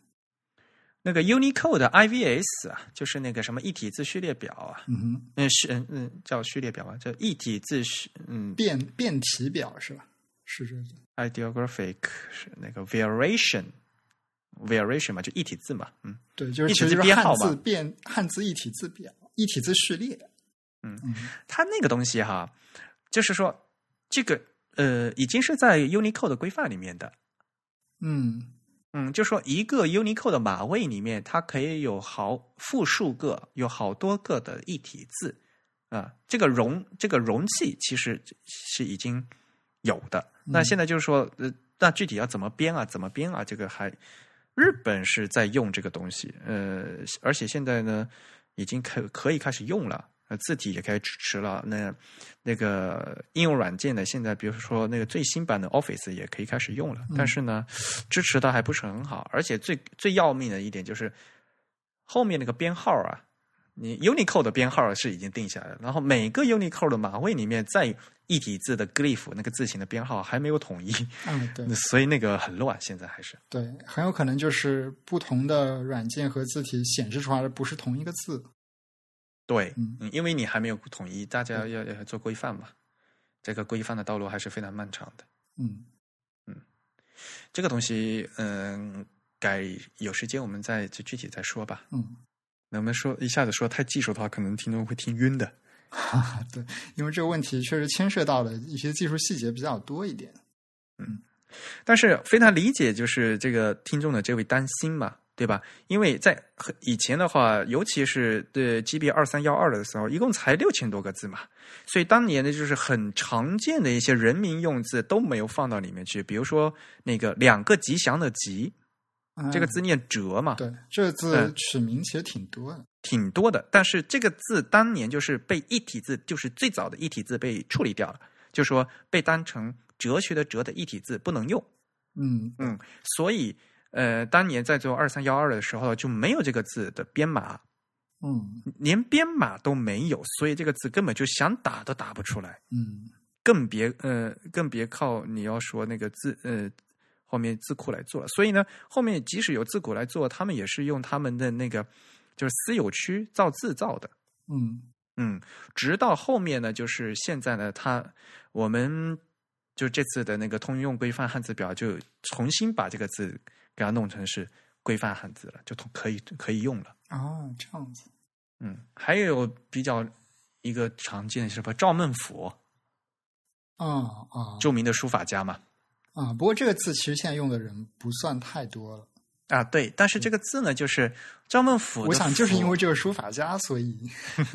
那个 Unicode 的 IVS 啊，就是那个什么一体字序列表啊，嗯哼，嗯是嗯嗯叫序列表吧，叫一体字序嗯变变体表是吧？是这个。ideographic 是那个 variation variation 嘛，就一体字嘛，嗯，对，就是一体字其实汉编号嘛字变汉字一体字表、一体字序列。嗯嗯它那个东西哈，就是说这个呃已经是在 Unicode 的规范里面的，嗯嗯，就说一个 Unicode 的码位里面，它可以有好复数个，有好多个的一体字啊、这个容这个容器其实是已经有的。那现在就是说，呃，那具体要怎么编啊？怎么编啊？这个还日本是在用这个东西，呃，而且现在呢，已经可可以开始用了。呃，字体也开始支持了。那那个应用软件呢，现在比如说那个最新版的 Office 也可以开始用了，但是呢，支持的还不是很好。而且最最要命的一点就是后面那个编号啊，你 Unicode 的编号是已经定下来了，然后每个 Unicode 的码位里面在一体字的 glyph 那个字形的编号还没有统一，嗯，对 所以那个很乱。现在还是对，很有可能就是不同的软件和字体显示出来的不是同一个字。对，嗯嗯，因为你还没有统一，大家要要做规范嘛，这个规范的道路还是非常漫长的。嗯这个东西，嗯，改有时间我们再就具体再说吧。嗯，那我们说一下子说太技术的话，可能听众会听晕的。哈哈，对，因为这个问题确实牵涉到的一些技术细节比较多一点。嗯但是非常理解，就是这个听众的这位担心嘛，对吧？因为在很以前的话，尤其是对 GB 二三幺二的时候，一共才六千多个字嘛，所以当年的就是很常见的一些人民用字都没有放到里面去，比如说那个两个吉祥的吉，嗯这个字念折嘛，对，这个字嗯取名其实挺多的。挺多的，但是这个字当年就是被一体字，就是最早的一体字被处理掉了，就说被当成哲学的哲的一体字不能用。嗯嗯，所以呃，当年在做二三幺二的时候就没有这个字的编码，嗯连编码都没有，所以这个字根本就想打都打不出来，嗯更别呃更别靠你要说那个字呃后面字库来做了。所以呢，后面即使有字库来做，他们也是用他们的那个就是私有区造字造的。嗯嗯，直到后面呢，就是现在呢，他我们就这次的那个通用规范汉字表，就重新把这个字给它弄成是规范汉字了，就通可以可以用了。哦，这样子。嗯，还有比较一个常见的是什么赵孟俯，啊啊著名的书法家嘛。啊！不过这个字其实现在用的人不算太多了。啊，对，但是这个字呢，就是赵孟俯我想就是因为这个书法家，所以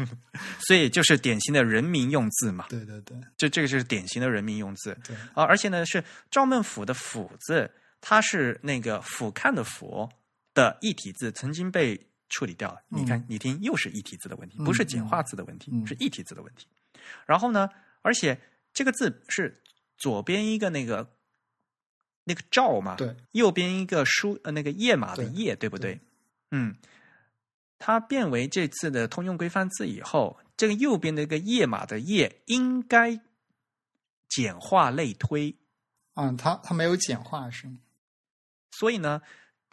所以就是典型的人民用字嘛。对对对这这个就是典型的人民用字。对，啊，而且呢是赵孟俯的“俯”字，它是那个俯瞰的“俯”的一体字，曾经被处理掉了。你看，你听，又是一体字的问题，不是简化字的问题，嗯是一体字的问题。然后呢，而且这个字是左边一个那个那个赵嘛，对，右边一个书呃那个页码的页，对不对？对？嗯，它变为这次的通用规范字以后，这个右边的一个页码的页应该简化类推，嗯，它它没有简化是吗？所以呢，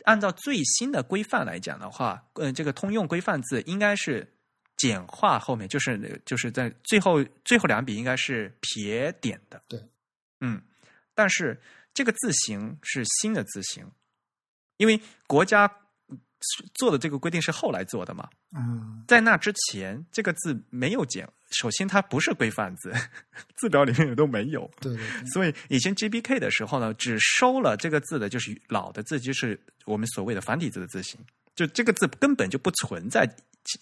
按照最新的规范来讲的话，呃，这个通用规范字应该是简化后面就是就是在最后最后两笔应该是撇点的，对，嗯，但是这个字形是新的字形，因为国家做的这个规定是后来做的嘛，嗯。在那之前这个字没有简，首先它不是规范字，字表里面也都没有，对对对，所以以前 GBK 的时候呢，只收了这个字的，就是老的字，就是我们所谓的繁体字的字形，就这个字根本就不存在简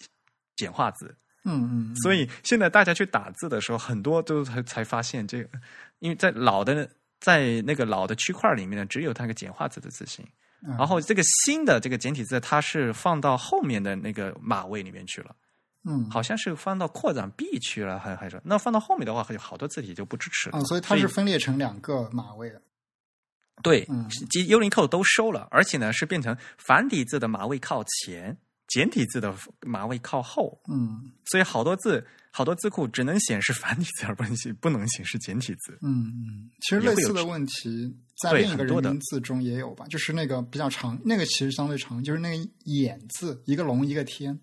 简化字。嗯嗯，所以现在大家去打字的时候，很多都才才发现这个，因为在老的在那个老的区块里面呢，只有它那个简化字的字形，嗯然后这个新的这个简体字，它是放到后面的那个码位里面去了。嗯好像是放到扩展 B 去了，还还是那放到后面的话，有好多字体就不支持了。啊，所以它是分裂成两个码位的。对嗯，其幽灵扣都收了，而且呢是变成繁体字的码位靠前，简体字的码位靠后，嗯所以好多字好多字库只能显示繁体字，而不能显不能显示简体字。嗯嗯，其实类似的问题在另一个名字中也有吧，就是那个比较长，那个其实相对长，就是那个眼字，一个龙一个天，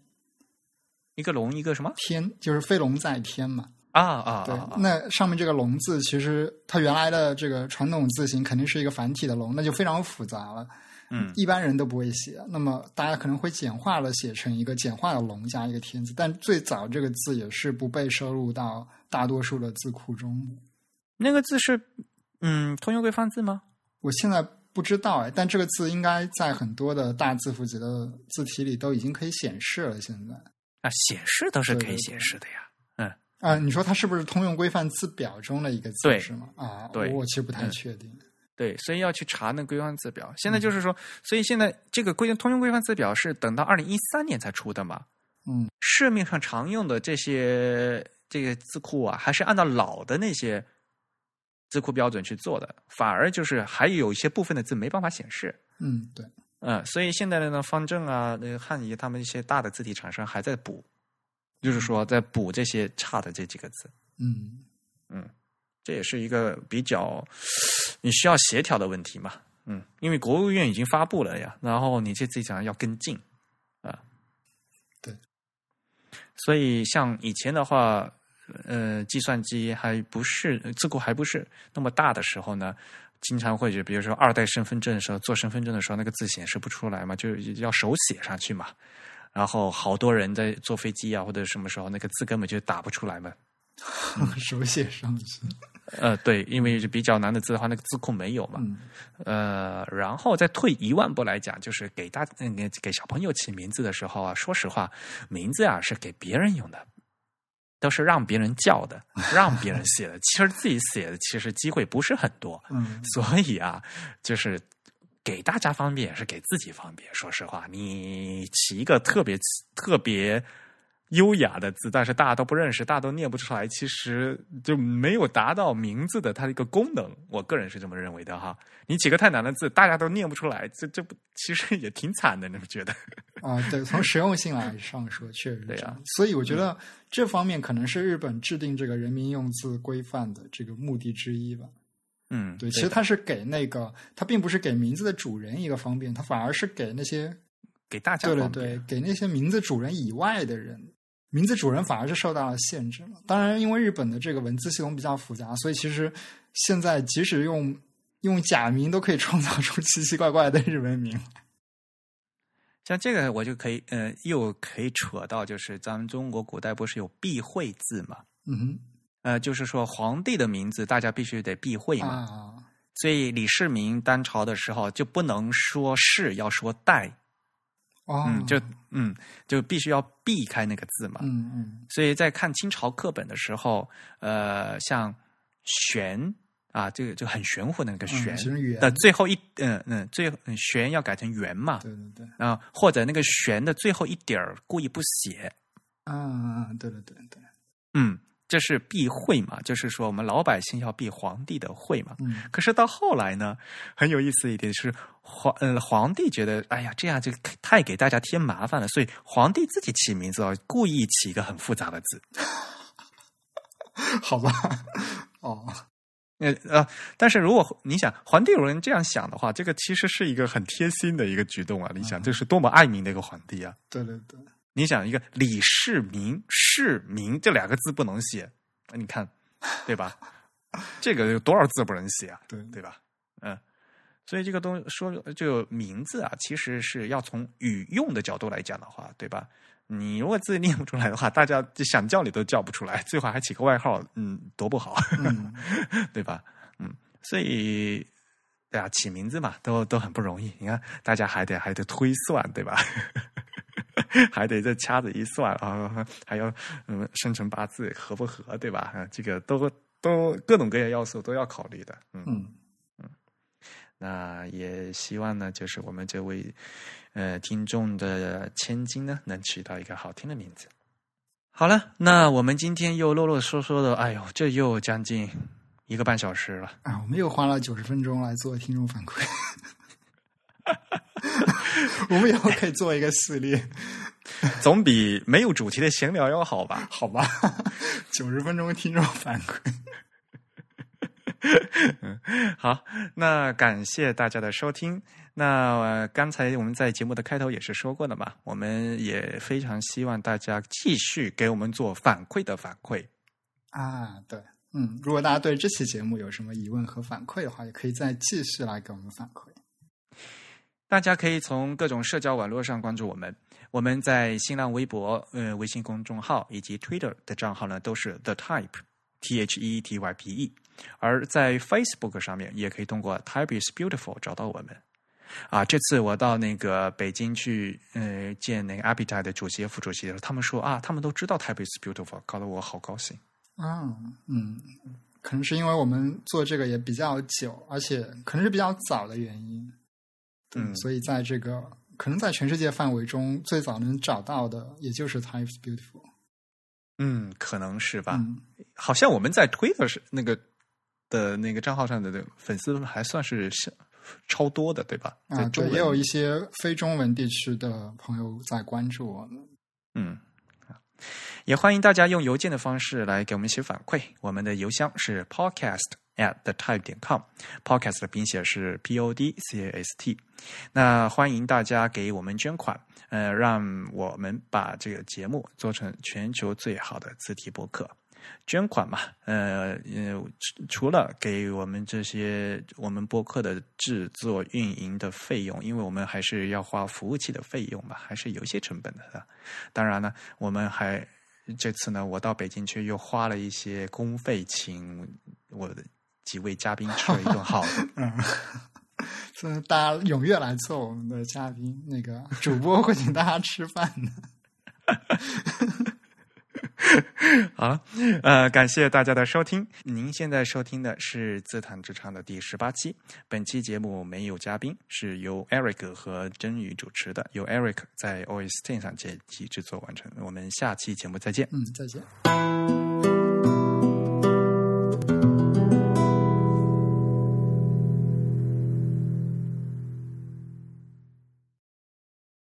一个龙，一个什么天就是飞龙在天嘛。啊啊对！那上面这个龙字，其实它原来的这个传统字形肯定是一个繁体的龙，那就非常复杂了。嗯，一般人都不会写，那么大家可能会简化了写成一个简化的龙加一个天字，但最早这个字也是不被收录到大多数的字库中。那个字是嗯通用规范字吗？我现在不知道哎，但这个字应该在很多的大字符集的字体里都已经可以显示了。现在啊，显示都是可以显示的呀。嗯，啊，你说它是不是通用规范字表中的一个字是吗？啊，对我其实不太嗯确定。对，所以要去查那规范字表。现在就是说，所以现在这个规通用规范字表是等到二零一三年才出的嘛。嗯市面上常用的这些这个字库啊，还是按照老的那些字库标准去做的，反而就是还有一些部分的字没办法显示。嗯，对，嗯，所以现在的呢，方正啊、那个汉仪他们一些大的字体厂商还在补，就是说在补这些差的这几个字。嗯嗯这也是一个比较你需要协调的问题嘛。嗯，因为国务院已经发布了呀，然后你这自己想要跟进啊。对，所以像以前的话，呃，计算机还不是字库还不是那么大的时候呢，经常会就比如说二代身份证的时候，做身份证的时候，那个字显示不出来嘛，就要手写上去嘛。然后好多人在坐飞机啊或者什么时候，那个字根本就打不出来嘛。手写上去。呃，对，因为比较难的字的话，那个字库没有嘛。嗯呃，然后再退一万步来讲，就是给大嗯给给小朋友起名字的时候啊，说实话，名字啊是给别人用的，都是让别人叫的，让别人写的。其实自己写的其实机会不是很多，嗯 所以啊，就是给大家方便也是给自己方便。说实话，你起一个特别特别优雅的字，但是大家都不认识，大家都念不出来，其实就没有达到名字的它的一个功能。我个人是这么认为的哈。你几个太难的字，大家都念不出来，这这不其实也挺惨的，你们觉得？啊，对，从实用性来上说，确实是对啊这样。所以我觉得这方面可能是日本制定这个人民用字规范的这个目的之一吧。嗯，对，其实它是给那个，它并不是给名字的主人一个方便，它反而是给那些给大家对。对，给那些名字主人以外的人，名字主人反而是受到了限制了。当然，因为日本的这个文字系统比较复杂，所以其实现在即使用用假名都可以创造出奇奇怪怪的日文名。像这个我就可以，呃，又可以扯到，就是咱们中国古代不是有避讳字嘛？嗯哼，呃，就是说皇帝的名字大家必须得避讳嘛。啊，所以李世民当朝的时候就不能说是，要说代，哦，嗯，就嗯就必须要避开那个字嘛。嗯嗯。所以在看清朝课本的时候，呃，像玄啊，这个就很玄乎的那个玄的最后一嗯嗯最嗯玄要改成圆嘛，对对对，啊，或者那个玄的最后一点儿故意不写，啊，对对对对，嗯，这是避讳嘛，就是说我们老百姓要避皇帝的讳嘛。嗯可是到后来呢，很有意思一点是皇呃皇帝觉得，哎呀，这样就太给大家添麻烦了，所以皇帝自己起名字哦，故意起一个很复杂的字。好吧，哦，呃呃，但是如果你想皇帝有人这样想的话，这个其实是一个很贴心的一个举动啊！你想，这是多么爱民的一个皇帝啊！对对对，你想，一个李世民，世民这两个字不能写，你看，对吧？这个有多少字不能写啊？对对吧？嗯，所以这个东说这个名字啊，其实是要从语用的角度来讲的话，对吧？你如果字念不出来的话，大家就想叫你都叫不出来，最后还起个外号，嗯，多不好。嗯 对吧？嗯，所以对啊，起名字嘛，都都很不容易。你看，大家还得还得推算，对吧？还得再掐指一算啊，还要嗯生辰八字合不合，对吧？啊，这个都都各种各样要素都要考虑的。嗯，嗯那也希望呢，就是我们这位呃听众的千金呢，能取到一个好听的名字。好了，那我们今天又啰啰嗦嗦的，哎呦，这又将近一个半小时了。啊，我们又花了九十分钟来做听众反馈。我们以后可以做一个系列，总比没有主题的闲聊要好吧？好吧？九十分钟听众反馈。好，那感谢大家的收听。那、呃刚才我们在节目的开头也是说过的嘛，我们也非常希望大家继续给我们做反馈的反馈。啊，对，嗯，如果大家对这期节目有什么疑问和反馈的话，也可以再继续来给我们反馈。大家可以从各种社交网络上关注我们。我们在新浪微博、呃微信公众号以及 Twitter 的账号呢，都是 The Type T H E T Y P E。而在 Facebook 上面，也可以通过 Type is Beautiful 找到我们。啊，这次我到那个北京去，呃，见那个 Appetite 的主席副主席的时候，他们说啊，他们都知道 Type is Beautiful，搞得我好高兴。啊，嗯，可能是因为我们做这个也比较久，而且可能是比较早的原因。嗯所以在这个可能在全世界范围中最早能找到的，也就是 Types Beautiful。嗯，可能是吧。嗯，好像我们在 Twitter 是那个的那个账号上的粉丝还算是是超多的，对吧？在啊，对，也有一些非中文地区的朋友在关注我们。嗯，也欢迎大家用邮件的方式来给我们写反馈。我们的邮箱是 podcast at the type 点 com，podcast 的拼写是 p o d c a s t。那欢迎大家给我们捐款，呃，让我们把这个节目做成全球最好的字体博客。捐款嘛，呃呃，除了给我们这些我们播客的制作运营的费用，因为我们还是要花服务器的费用嘛，还是有一些成本的。当然呢，我们还这次呢，我到北京去又花了一些公费，请我的几位嘉宾吃了一顿 好的。嗯，所以大家踊跃来做我们的嘉宾，那个主播会请大家吃饭的。好了，呃，感谢大家的收听。您现在收听的是《自弹自唱》的第十八期。本期节目没有嘉宾，是由 Eric 和真宇主持的，由 Eric 在 OS Ten 上剪辑制作完成。我们下期节目再见。嗯，再见。